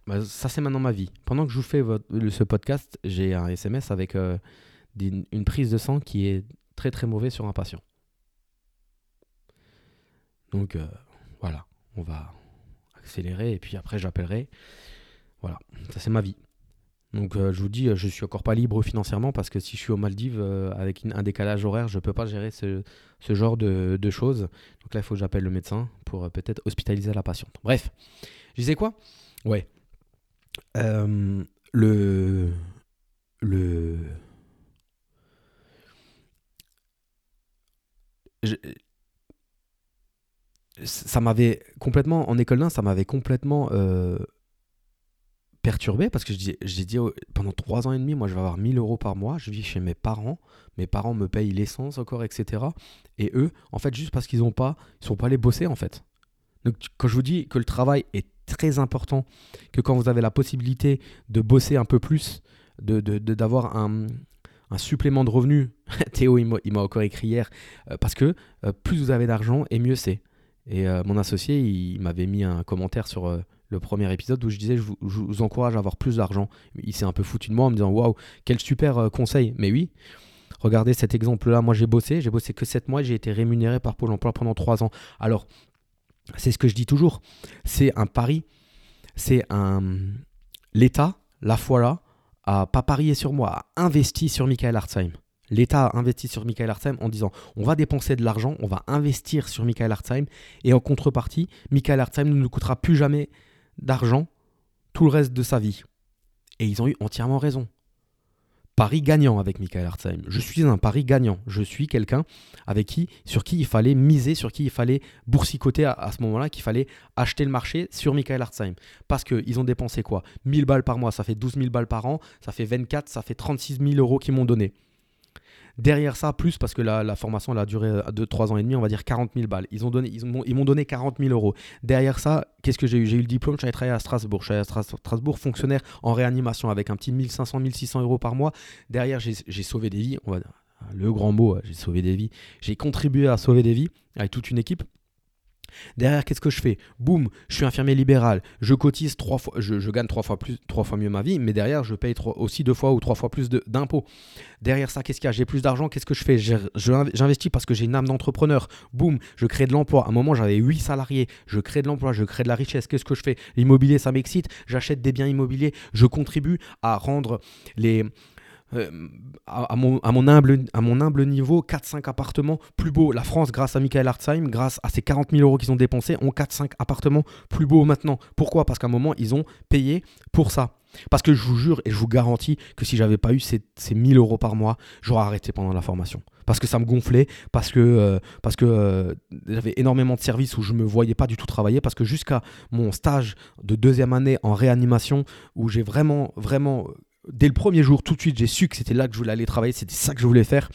Bah, ça c'est maintenant ma vie. Pendant que je vous fais ce podcast, j'ai un SMS avec une prise de sang qui est très très mauvais sur un patient. Donc voilà, on va accélérer et puis après j'appellerai. Voilà, ça c'est ma vie. Donc euh, je vous dis, je suis encore pas libre financièrement parce que si je suis aux Maldives euh, avec un décalage horaire, je peux pas gérer ce, genre de, choses. Donc là, il faut que j'appelle le médecin pour euh, peut-être hospitaliser la patiente. Bref, je disais quoi? Ouais. le le ça m'avait complètement, en école 1, ça m'avait complètement euh, perturbé parce que j'ai dit pendant trois ans et demi, moi je vais avoir 1000 euros par mois, je vis chez mes parents, mes parents me payent l'essence encore, etc. Et eux, en fait, juste parce qu'ils n'ont pas, ils sont pas allés bosser en fait. Donc quand je vous dis que le travail est très important, que quand vous avez la possibilité de bosser un peu plus, de d'avoir un, un supplément de revenus, Théo il m'a encore écrit hier, euh, parce que euh, plus vous avez d'argent et mieux c'est. Et euh, mon associé, il m'avait mis un commentaire sur euh, le premier épisode où je disais je vous, encourage à avoir plus d'argent. Il s'est un peu foutu de moi en me disant waouh, quel super euh, conseil. Mais oui, regardez cet exemple-là. Moi, j'ai bossé, j'ai bossé que 7 mois, j'ai été rémunéré par Pôle emploi pendant 3 ans. Alors, c'est ce que je dis toujours c'est un pari. C'est un. L'État, la fois là, a pas parié sur moi, a investi sur Michael Hartzheim. L'État a investi sur Michael Hartzheim en disant on va dépenser de l'argent, on va investir sur Michael Hartzheim et en contrepartie, Michael Hartzheim ne nous coûtera plus jamais d'argent tout le reste de sa vie. Et ils ont eu entièrement raison. Paris gagnant avec Michael Hartzheim. Je suis un pari gagnant. Je suis quelqu'un avec qui, sur qui il fallait miser, sur qui il fallait boursicoter à, ce moment-là, qu'il fallait acheter le marché sur Michael Hartzheim. Parce qu'ils ont dépensé quoi? 1000 balles par mois, ça fait 12 000 balles par an, ça fait 24, ça fait 36 000 euros qu'ils m'ont donné. Derrière ça, plus parce que la, formation a duré euh, de 3 ans et demi, on va dire 40 000 balles. Ils, m'ont, donné 40 000 euros. Derrière ça, qu'est-ce que j'ai eu? J'ai eu le diplôme, j'avais travaillé à Strasbourg. Je suis à Strasbourg, fonctionnaire en réanimation avec un petit 1500, 1600 euros par mois. Derrière, j'ai, sauvé des vies. On le grand mot, euh, j'ai sauvé des vies. J'ai contribué à sauver des vies avec toute une équipe. Derrière, qu'est-ce que je fais Boum, je suis infirmier libéral, je cotise trois fois, je, gagne trois fois plus, trois fois mieux ma vie, mais derrière, je paye aussi deux fois ou trois fois plus d'impôts. Derrière ça, qu'est-ce qu'il y a J'ai plus d'argent, qu'est-ce que je fais J'investis parce que j'ai une âme d'entrepreneur. Boum, je crée de l'emploi. À un moment, j'avais huit salariés, je crée de l'emploi, je crée de la richesse. Qu'est-ce que je fais L'immobilier, ça m'excite, j'achète des biens immobiliers, je contribue à rendre les euh, à, mon, humble, niveau, 4-5 appartements plus beaux. La France, grâce à Michael Hartzheim, grâce à ces 40 000 euros qu'ils ont dépensés, ont 4-5 appartements plus beaux maintenant. Pourquoi? Parce qu'à un moment, ils ont payé pour ça. Parce que je vous jure et je vous garantis que si j'avais pas eu ces, ces 1000 euros par mois, j'aurais arrêté pendant la formation. Parce que ça me gonflait, parce que, euh, euh, j'avais énormément de services où je me voyais pas du tout travailler, parce que jusqu'à mon stage de deuxième année en réanimation, où j'ai vraiment, vraiment dès le premier jour, tout de suite, j'ai su que c'était là que je voulais aller travailler, c'était ça que je voulais faire.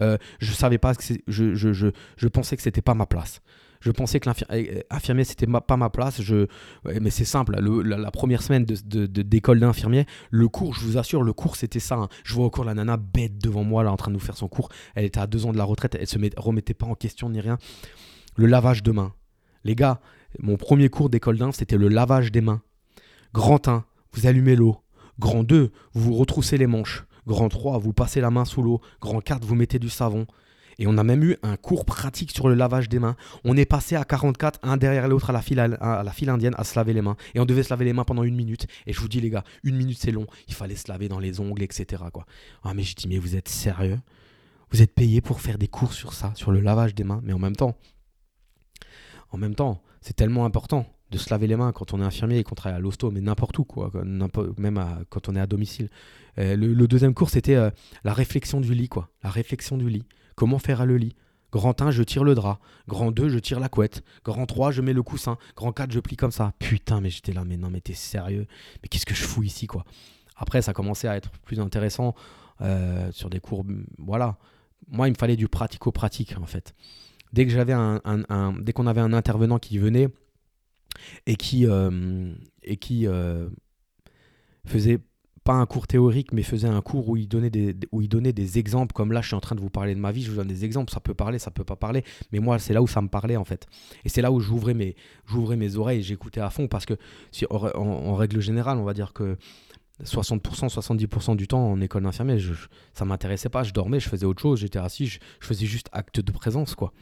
Euh, je savais pas que je, je, pensais que c'était pas ma place. Je pensais que l'infirmier, c'était pas ma place. Mais c'est simple, la, première semaine de, d'école d'infirmier, le cours, je vous assure, le cours, c'était ça. Hein. Je vois encore la nana bête devant moi, là, en train de nous faire son cours. Elle était à deux ans de la retraite, elle se remettait pas en question ni rien. Le lavage de mains. Les gars, mon premier cours d'école d'inf, c'était le lavage des mains. Grand 1, vous allumez l'eau. Grand 2, vous retroussez les manches. Grand 3, vous passez la main sous l'eau. Grand 4, vous mettez du savon. Et on a même eu un cours pratique sur le lavage des mains. On est passé à 44, un derrière l'autre à, la file, à la file indienne, à se laver les mains. Et on devait se laver les mains pendant une minute. Et je vous dis, les gars, une minute c'est long. Il fallait se laver dans les ongles, etc. Quoi. Ah, mais j'ai dit, mais vous êtes sérieux? Vous êtes payé pour faire des cours sur ça, sur le lavage des mains? Mais en même temps, en même temps, c'est tellement important de se laver les mains quand on est infirmier et qu'on travaille à l'hosto, mais n'importe où, quoi, même quand on est à domicile. Euh, le, deuxième cours, c'était euh, la réflexion du lit, quoi. La réflexion du lit. Comment faire à le lit? Grand 1, je tire le drap. Grand 2, je tire la couette. Grand 3, je mets le coussin. Grand 4, je plie comme ça. Putain, mais j'étais là, mais non, mais t'es sérieux? Mais qu'est-ce que je fous ici, quoi? Après, ça commençait à être plus intéressant euh, sur des cours. Voilà. Moi, il me fallait du pratico-pratique, en fait. Dès que un, dès qu'on avait un intervenant qui venait et qui, euh, euh, faisait pas un cours théorique, mais faisait un cours où il, donnait des, exemples, comme là je suis en train de vous parler de ma vie, je vous donne des exemples, ça peut parler, ça peut pas parler, mais moi c'est là où ça me parlait en fait. Et c'est là où j'ouvrais mes, mes oreilles et j'écoutais à fond, parce que si, en, règle générale, on va dire que 60%, 70% du temps en école d'infirmière, ça m'intéressait pas, je dormais, je faisais autre chose, j'étais assis, je, faisais juste acte de présence, quoi.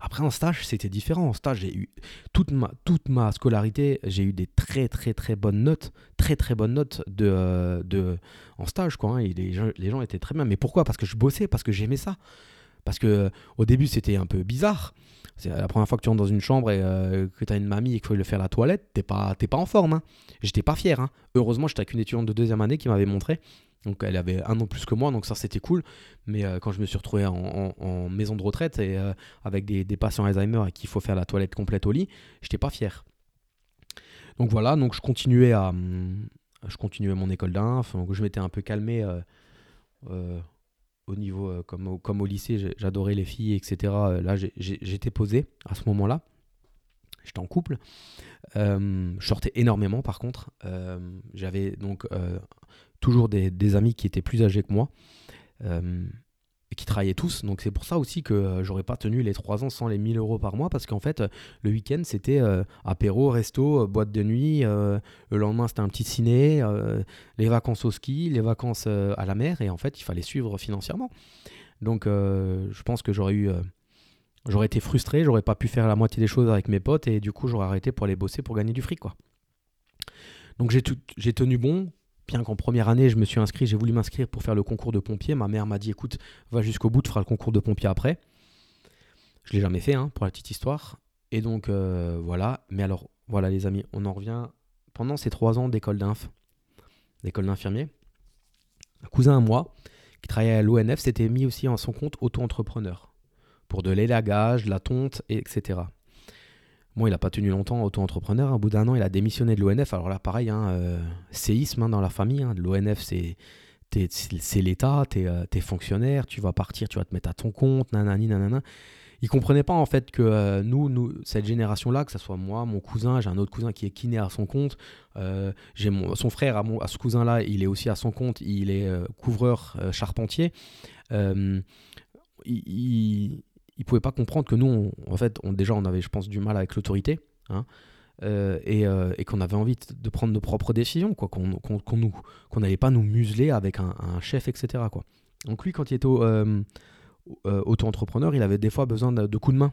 Après, en stage, c'était différent. En stage, j'ai eu toute ma, toute ma scolarité, j'ai eu des très, très, très bonnes notes, très, très bonnes notes de, euh, de, en stage, quoi. Hein, et les gens, les gens étaient très bien. Mais pourquoi? Parce que je bossais, parce que j'aimais ça. Parce que euh, au début, c'était un peu bizarre. C'est la première fois que tu rentres dans une chambre et euh, que tu as une mamie et qu'il faut lui faire la toilette, t'es pas, pas en forme. Hein. J'étais pas fier. Hein. Heureusement, j'étais avec une étudiante de deuxième année qui m'avait montré donc elle avait un an plus que moi, donc ça c'était cool. Mais euh, quand je me suis retrouvé en, maison de retraite et euh, avec des, patients Alzheimer et qu'il faut faire la toilette complète au lit, j'étais pas fier. Donc voilà, donc je continuais à, hum, je continuais mon école d'inf, donc je m'étais un peu calmé euh, au niveau comme, comme au lycée, j'adorais les filles, etc. Là j'étais posé à ce moment-là, j'étais en couple. je sortais énormément par contre. J'avais donc toujours des, amis qui étaient plus âgés que moi euh, et qui travaillaient tous. Donc c'est pour ça aussi que euh, j'aurais pas tenu les 3 ans sans les 1000 euros par mois parce qu'en fait, le week-end c'était euh, apéro, resto, boîte de nuit. le lendemain c'était un petit ciné, les vacances au ski, les vacances à la mer et en fait il fallait suivre financièrement. Donc je pense que j'aurais eu. J'aurais été frustré, j'aurais pas pu faire la moitié des choses avec mes potes et du coup j'aurais arrêté pour aller bosser pour gagner du fric. Donc j'ai tenu bon, bien qu'en première année, je me suis inscrit, j'ai voulu m'inscrire pour faire le concours de pompier. Ma mère m'a dit écoute, va jusqu'au bout, tu feras le concours de pompier après. Je l'ai jamais fait, hein, pour la petite histoire. Et donc, euh, voilà. Mais alors, voilà, les amis, on en revient. Pendant ces trois ans d'école d'inf, d'école un cousin à moi, qui travaillait à l'ONF, s'était mis aussi en son compte auto-entrepreneur pour de l'élagage, de la tonte, etc. Bon, il n'a pas tenu longtemps auto-entrepreneur. Au bout d'un an, il a démissionné de l'ONF. Alors là, pareil, hein, euh, séisme hein, dans la famille. Hein. L'ONF, c'est l'État, tu euh, fonctionnaire, tu vas partir, tu vas te mettre à ton compte, nanani, nanana. Il comprenait pas en fait que euh, nous, nous, cette génération-là, que ce soit moi, mon cousin, j'ai un autre cousin qui est kiné à son compte, j'ai son frère à, mon, à ce cousin-là, il est aussi à son compte, il est couvreur charpentier. il, ils pouvaient pas comprendre que nous, en fait, on, déjà, on avait, je pense, du mal avec l'autorité. Hein, euh, euh, et, qu'on avait envie de prendre nos propres décisions, quoi, qu'on qu'on n'allait pas nous museler avec un, chef, etc. Quoi. Donc lui, quand il était euh, auto-entrepreneur, il avait des fois besoin de, coups de main.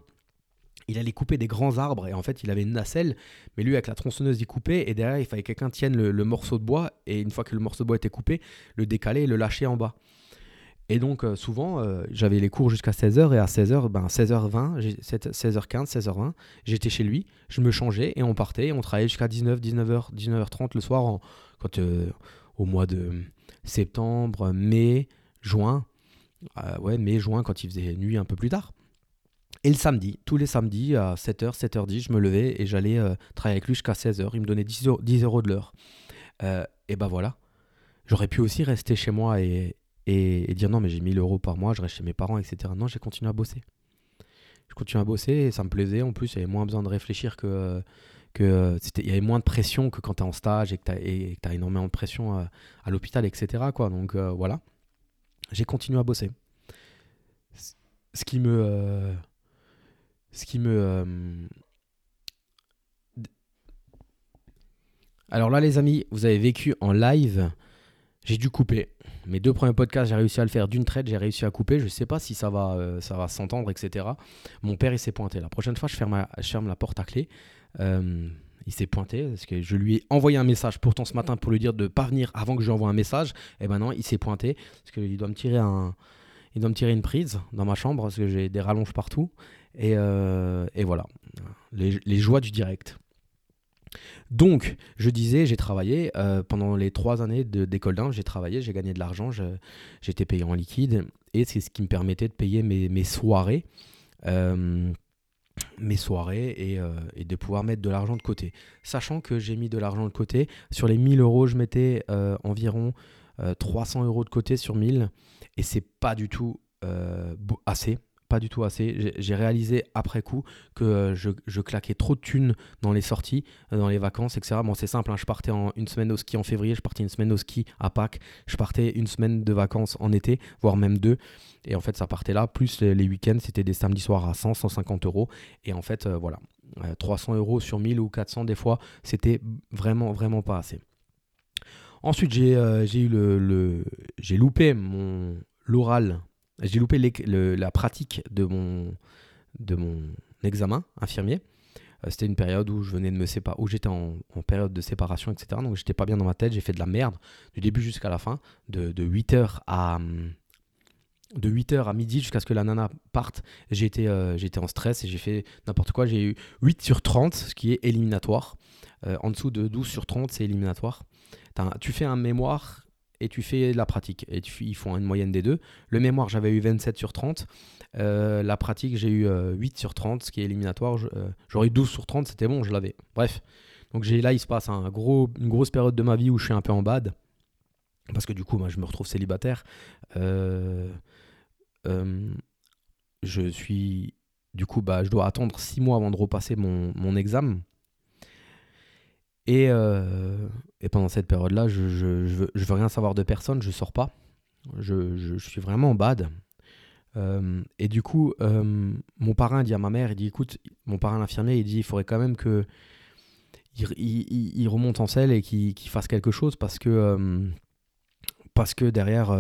Il allait couper des grands arbres et en fait il avait une nacelle, mais lui avec la tronçonneuse il coupait et derrière il fallait que quelqu'un tienne le, le, morceau de bois et une fois que le morceau de bois était coupé, le décaler et le lâcher en bas. Et donc, euh, souvent, euh, j'avais les cours jusqu'à 16h, et à 16h, ben, 16h20, 16h15, 16h20, j'étais chez lui, je me changeais, et on partait, et on travaillait jusqu'à 19, 19h, 19h30 le soir, euh, au mois de septembre, mai, juin, ouais, mai, juin, quand il faisait nuit un peu plus tard. Et le samedi, tous les samedis, à 7h, 7h10, je me levais, et j'allais travailler avec lui jusqu'à 16h, il me donnait 10 euros, 10 euros de l'heure. et ben voilà. J'aurais pu aussi rester chez moi et, et, dire non, mais j'ai 1000 euros par mois, je reste chez mes parents, etc. Non, j'ai continué à bosser. Je continue à bosser et ça me plaisait. En plus, il y avait moins besoin de réfléchir que. que il y avait moins de pression que quand tu es en stage et que tu as, énormément de pression à, à l'hôpital, etc. Quoi. Donc euh, voilà. J'ai continué à bosser. Ce qui me. Euh, ce qui me. Euh, alors là, les amis, vous avez vécu en live. J'ai dû couper Mes deux premiers podcasts, j'ai réussi à le faire d'une traite, j'ai réussi à couper. Je sais pas si ça va, euh, va s'entendre, etc. Mon père, il s'est pointé. La prochaine fois, je ferme, la porte à clé. Euh, il s'est pointé parce que je lui ai envoyé un message pourtant ce matin pour lui dire de ne pas venir avant que je lui envoie un message. Et ben non, il s'est pointé parce qu'il doit me tirer une prise dans ma chambre parce que j'ai des rallonges partout. Et, euh, voilà, les, joies du direct. Donc, je disais, j'ai travaillé euh, pendant les trois années d'école d'Inde, j'ai travaillé, j'ai gagné de l'argent, j'étais payé en liquide et c'est ce qui me permettait de payer mes, soirées. Euh, mes soirées et, et, de pouvoir mettre de l'argent de côté. Sachant que j'ai mis de l'argent de côté, sur les 1000 euros, je mettais environ 300 euros de côté sur 1000 et c'est pas du tout assez pas du tout assez. J'ai réalisé après coup que euh, je, claquais trop de thunes dans les sorties, euh, dans les vacances, etc. Bon, c'est simple, hein, je partais en une semaine au ski en février, je partais une semaine au ski à Pâques, je partais une semaine de vacances en été, voire même deux. Et en fait, ça partait là, plus les, week-ends, c'était des samedis soirs à 100, 150 euros. Et en fait, euh, voilà, 300 euros sur 1000 ou 400 des fois, c'était vraiment, vraiment pas assez. Ensuite, j'ai eu le, le j'ai loupé mon l'oral j'ai loupé la pratique de mon, examen infirmier. Euh, c'était une période où je venais de me séparer, où j'étais en, période de séparation, etc. Donc j'étais pas bien dans ma tête, j'ai fait de la merde du début jusqu'à la fin, de, de 8h à de 8h à midi jusqu'à ce que la nana parte. J'étais euh, en stress et j'ai fait n'importe quoi. J'ai eu 8 sur 30, ce qui est éliminatoire. Euh, en dessous de 12 sur 30, c'est éliminatoire. Tu fais un mémoire et tu fais la pratique. Et ils font une moyenne des deux. Le mémoire, j'avais eu 27 sur 30. Euh, la pratique, j'ai eu 8 euh, sur 30, ce qui est éliminatoire. Euh, j'aurais eu 12 sur 30, c'était bon, je l'avais. Bref. Donc là, il se passe une grosse période de ma vie où je suis un peu en bad. Parce que du coup, je me retrouve célibataire. je suis. Du coup, bah, je dois attendre 6 mois avant de repasser mon, mon examen. Euh, et, pendant cette période-là, je, je, veux, rien savoir de personne, je sors pas. Je, suis vraiment en bad. Euh, et du coup, euh, mon parrain dit à ma mère, il dit écoute, mon parrain l'infirmier, il dit il faudrait quand même que il, remonte en selle et qu'il fasse quelque chose parce que parce que derrière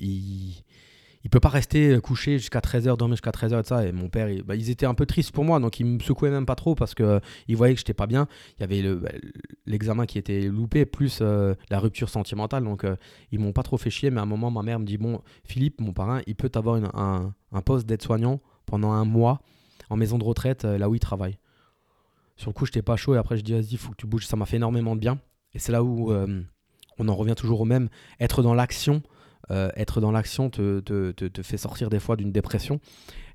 il il peut pas rester couché jusqu'à 13h, dormir jusqu'à 13h et ça. Et mon père, bah, ils étaient un peu tristes pour moi, donc ils me secouaient même pas trop parce qu'ils euh, voyaient que j'étais pas bien. Il y avait bah, l'examen qui était loupé, plus euh, la rupture sentimentale, donc euh, ils m'ont pas trop fait chier. Mais à un moment, ma mère me dit Bon, Philippe, mon parrain, il peut avoir un, un, poste d'aide-soignant pendant un mois en maison de retraite, là où il travaille. Sur le coup, j'étais pas chaud et après, je dis Vas-y, faut que tu bouges. Ça m'a fait énormément de bien. Et c'est là où on en revient toujours au même être dans l'action euh, être dans l'action te, te, fait sortir des fois d'une dépression.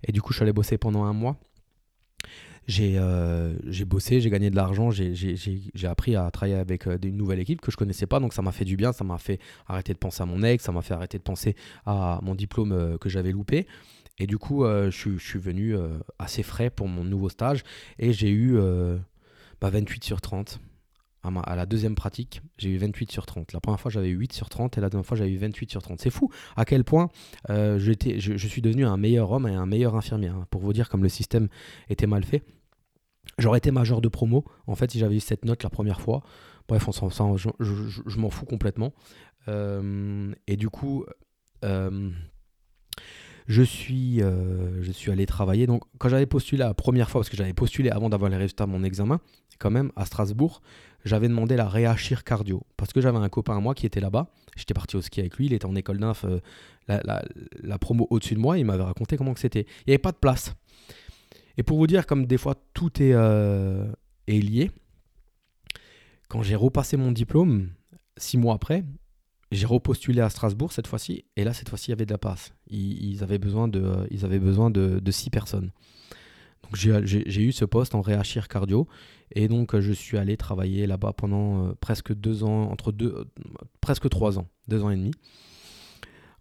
Et du coup, je suis allé bosser pendant un mois. J'ai euh, bossé, j'ai gagné de l'argent, j'ai appris à travailler avec euh, une nouvelle équipe que je connaissais pas, donc ça m'a fait du bien, ça m'a fait arrêter de penser à mon ex, ça m'a fait arrêter de penser à mon diplôme euh, que j'avais loupé. Et du coup, je, suis venu assez frais pour mon nouveau stage et j'ai eu bah, 28 sur 30 à, la deuxième pratique, j'ai eu 28 sur 30. La première fois, j'avais eu 8 sur 30 et la deuxième fois, j'avais eu 28 sur 30. C'est fou à quel point euh, je, suis devenu un meilleur homme et un meilleur infirmier. Hein, pour vous dire comme le système était mal fait. J'aurais été major de promo, en fait, si j'avais eu cette note la première fois. Bref, on s'en, je, je, m'en fous complètement. Euh, et du coup, euh, je suis, je suis allé travailler. Donc, quand j'avais postulé la première fois, parce que j'avais postulé avant d'avoir les résultats de mon examen, quand même, à Strasbourg, j'avais demandé la réachir cardio parce que j'avais un copain à moi qui était là-bas. J'étais parti au ski avec lui, il était en école d'inf, euh, la, promo au-dessus de moi, il m'avait raconté comment que c'était. Il n'y avait pas de place. Et pour vous dire, comme des fois tout est, euh, est lié, quand j'ai repassé mon diplôme, six mois après, j'ai repostulé à Strasbourg cette fois-ci, et là, cette fois-ci, il y avait de la place. Ils, avaient besoin, de, euh, ils avaient besoin de, de six personnes. Donc j'ai eu ce poste en réachir cardio et donc euh, je suis allé travailler là-bas pendant euh, presque deux ans, entre deux, euh, presque trois ans, deux ans et demi.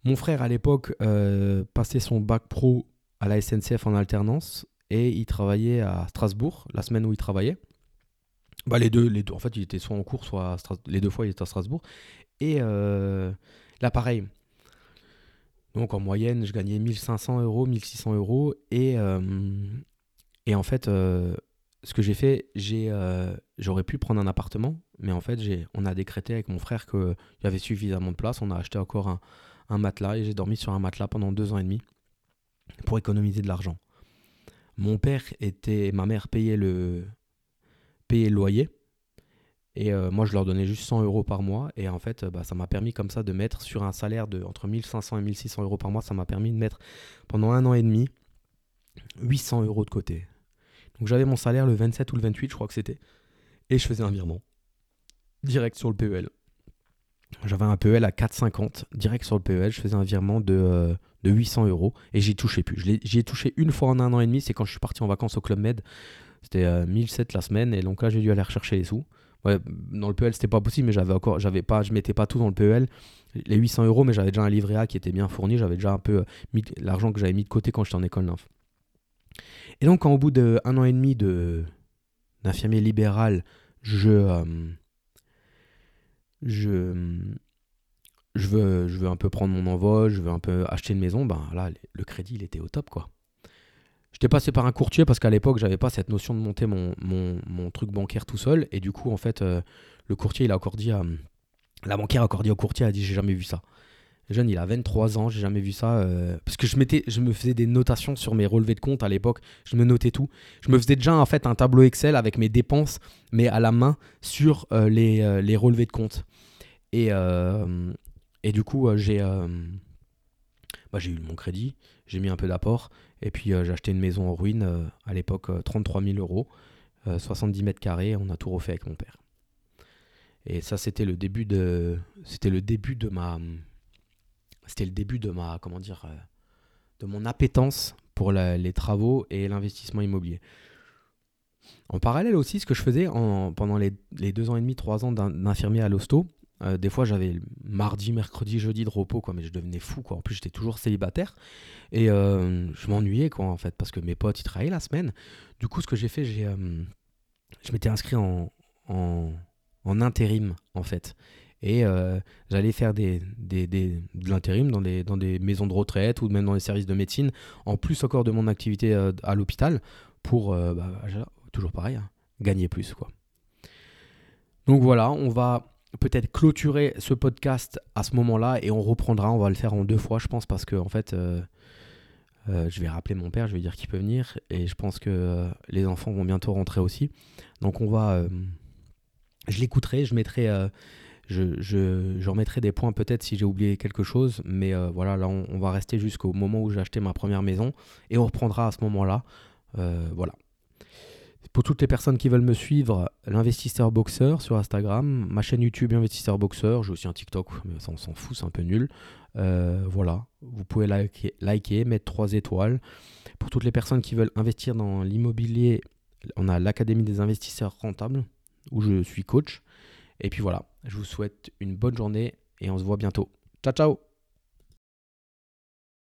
Mon frère à l'époque passait son bac pro à la SNCF en alternance et il travaillait à Strasbourg la semaine où il travaillait. Bah les deux, les deux, en fait il était soit en cours, soit les deux fois il était à Strasbourg. Et là pareil, donc en moyenne, je gagnais 1500 euros, 1600 euros. Et, et en fait, euh, ce que j'ai fait, euh, j'aurais pu prendre un appartement, mais en fait, on a décrété avec mon frère qu'il y avait suffisamment de place. On a acheté encore un, un matelas et j'ai dormi sur un matelas pendant deux ans et demi pour économiser de l'argent. Mon père était, ma mère payait le, payait le loyer et euh, moi je leur donnais juste 100 euros par mois et en fait bah, ça m'a permis comme ça de mettre sur un salaire de entre 1500 et 1600 euros par mois, ça m'a permis de mettre pendant un an et demi 800 euros de côté. Donc j'avais mon salaire le 27 ou le 28 je crois que c'était et je faisais un virement direct sur le PEL. J'avais un PEL à 4,50 direct sur le PEL. Je faisais un virement de, euh, de 800 euros et j'y touchais plus. J'y ai touché une fois en un an et demi. C'est quand je suis parti en vacances au Club Med. C'était euh, 1007 la semaine et donc là j'ai dû aller rechercher les sous. Ouais, dans le PEL c'était pas possible, mais j'avais encore, j'avais pas, je mettais pas tout dans le PEL. Les 800 euros, mais j'avais déjà un livret A qui était bien fourni. J'avais déjà un peu euh, l'argent que j'avais mis de côté quand j'étais en école d'inf. Et donc, quand, au bout d'un an et demi d'infirmier libéral, je, euh, je, je, veux, je veux un peu prendre mon envol, je veux un peu acheter une maison, ben là, le crédit, il était au top, quoi. J'étais passé par un courtier parce qu'à l'époque, j'avais pas cette notion de monter mon, truc bancaire tout seul. Et du coup, en fait, euh, le courtier, il a encore dit à, La banquière a encore dit au courtier, elle a dit J'ai jamais vu ça. Le jeune, il a 23 ans, j'ai jamais vu ça. Euh, parce que je, mettais, je me faisais des notations sur mes relevés de compte à l'époque. Je me notais tout. Je me faisais déjà en fait un tableau Excel avec mes dépenses, mais à la main sur euh, les, les, relevés de compte. Et, et du coup, j'ai j'ai eu mon crédit, j'ai mis un peu d'apport, et puis j'ai acheté une maison en ruine à l'époque, 33 000 euros, 70 mètres carrés, on a tout refait avec mon père. Et ça, c'était le début de, c'était le début de ma, c'était le début de ma, comment dire, de mon appétence pour les travaux et l'investissement immobilier. En parallèle aussi, ce que je faisais en, pendant les, les, deux ans et demi, trois ans d'infirmier à l'hosto, euh, des fois, j'avais mardi, mercredi, jeudi de repos, quoi, mais je devenais fou, quoi. En plus, j'étais toujours célibataire et euh, je m'ennuyais, quoi, en fait, parce que mes potes, ils travaillaient la semaine. Du coup, ce que j'ai fait, j'ai, euh, je m'étais inscrit en, en, intérim, en fait. Et j'allais faire des, des, des de l'intérim dans des, dans des maisons de retraite ou même dans les services de médecine, en plus encore de mon activité à l'hôpital, pour, bah, toujours pareil, hein, gagner plus, quoi. Donc voilà, on va peut-être clôturer ce podcast à ce moment-là et on reprendra. On va le faire en deux fois, je pense, parce que en fait, euh, euh, je vais rappeler mon père, je vais dire qu'il peut venir et je pense que euh, les enfants vont bientôt rentrer aussi. Donc on va, je l'écouterai, je mettrai, je, remettrai des points peut-être si j'ai oublié quelque chose, mais voilà, là on va rester jusqu'au moment où j'ai acheté ma première maison et on reprendra à ce moment-là. voilà. Pour toutes les personnes qui veulent me suivre, l'investisseur boxeur sur Instagram, ma chaîne YouTube investisseur boxeur, j'ai aussi un TikTok, mais ça on s'en fout, c'est un peu nul. Euh, voilà, vous pouvez liker, liker, mettre 3 étoiles. Pour toutes les personnes qui veulent investir dans l'immobilier, on a l'Académie des investisseurs rentables, où je suis coach. Et puis voilà, je vous souhaite une bonne journée et on se voit bientôt. Ciao ciao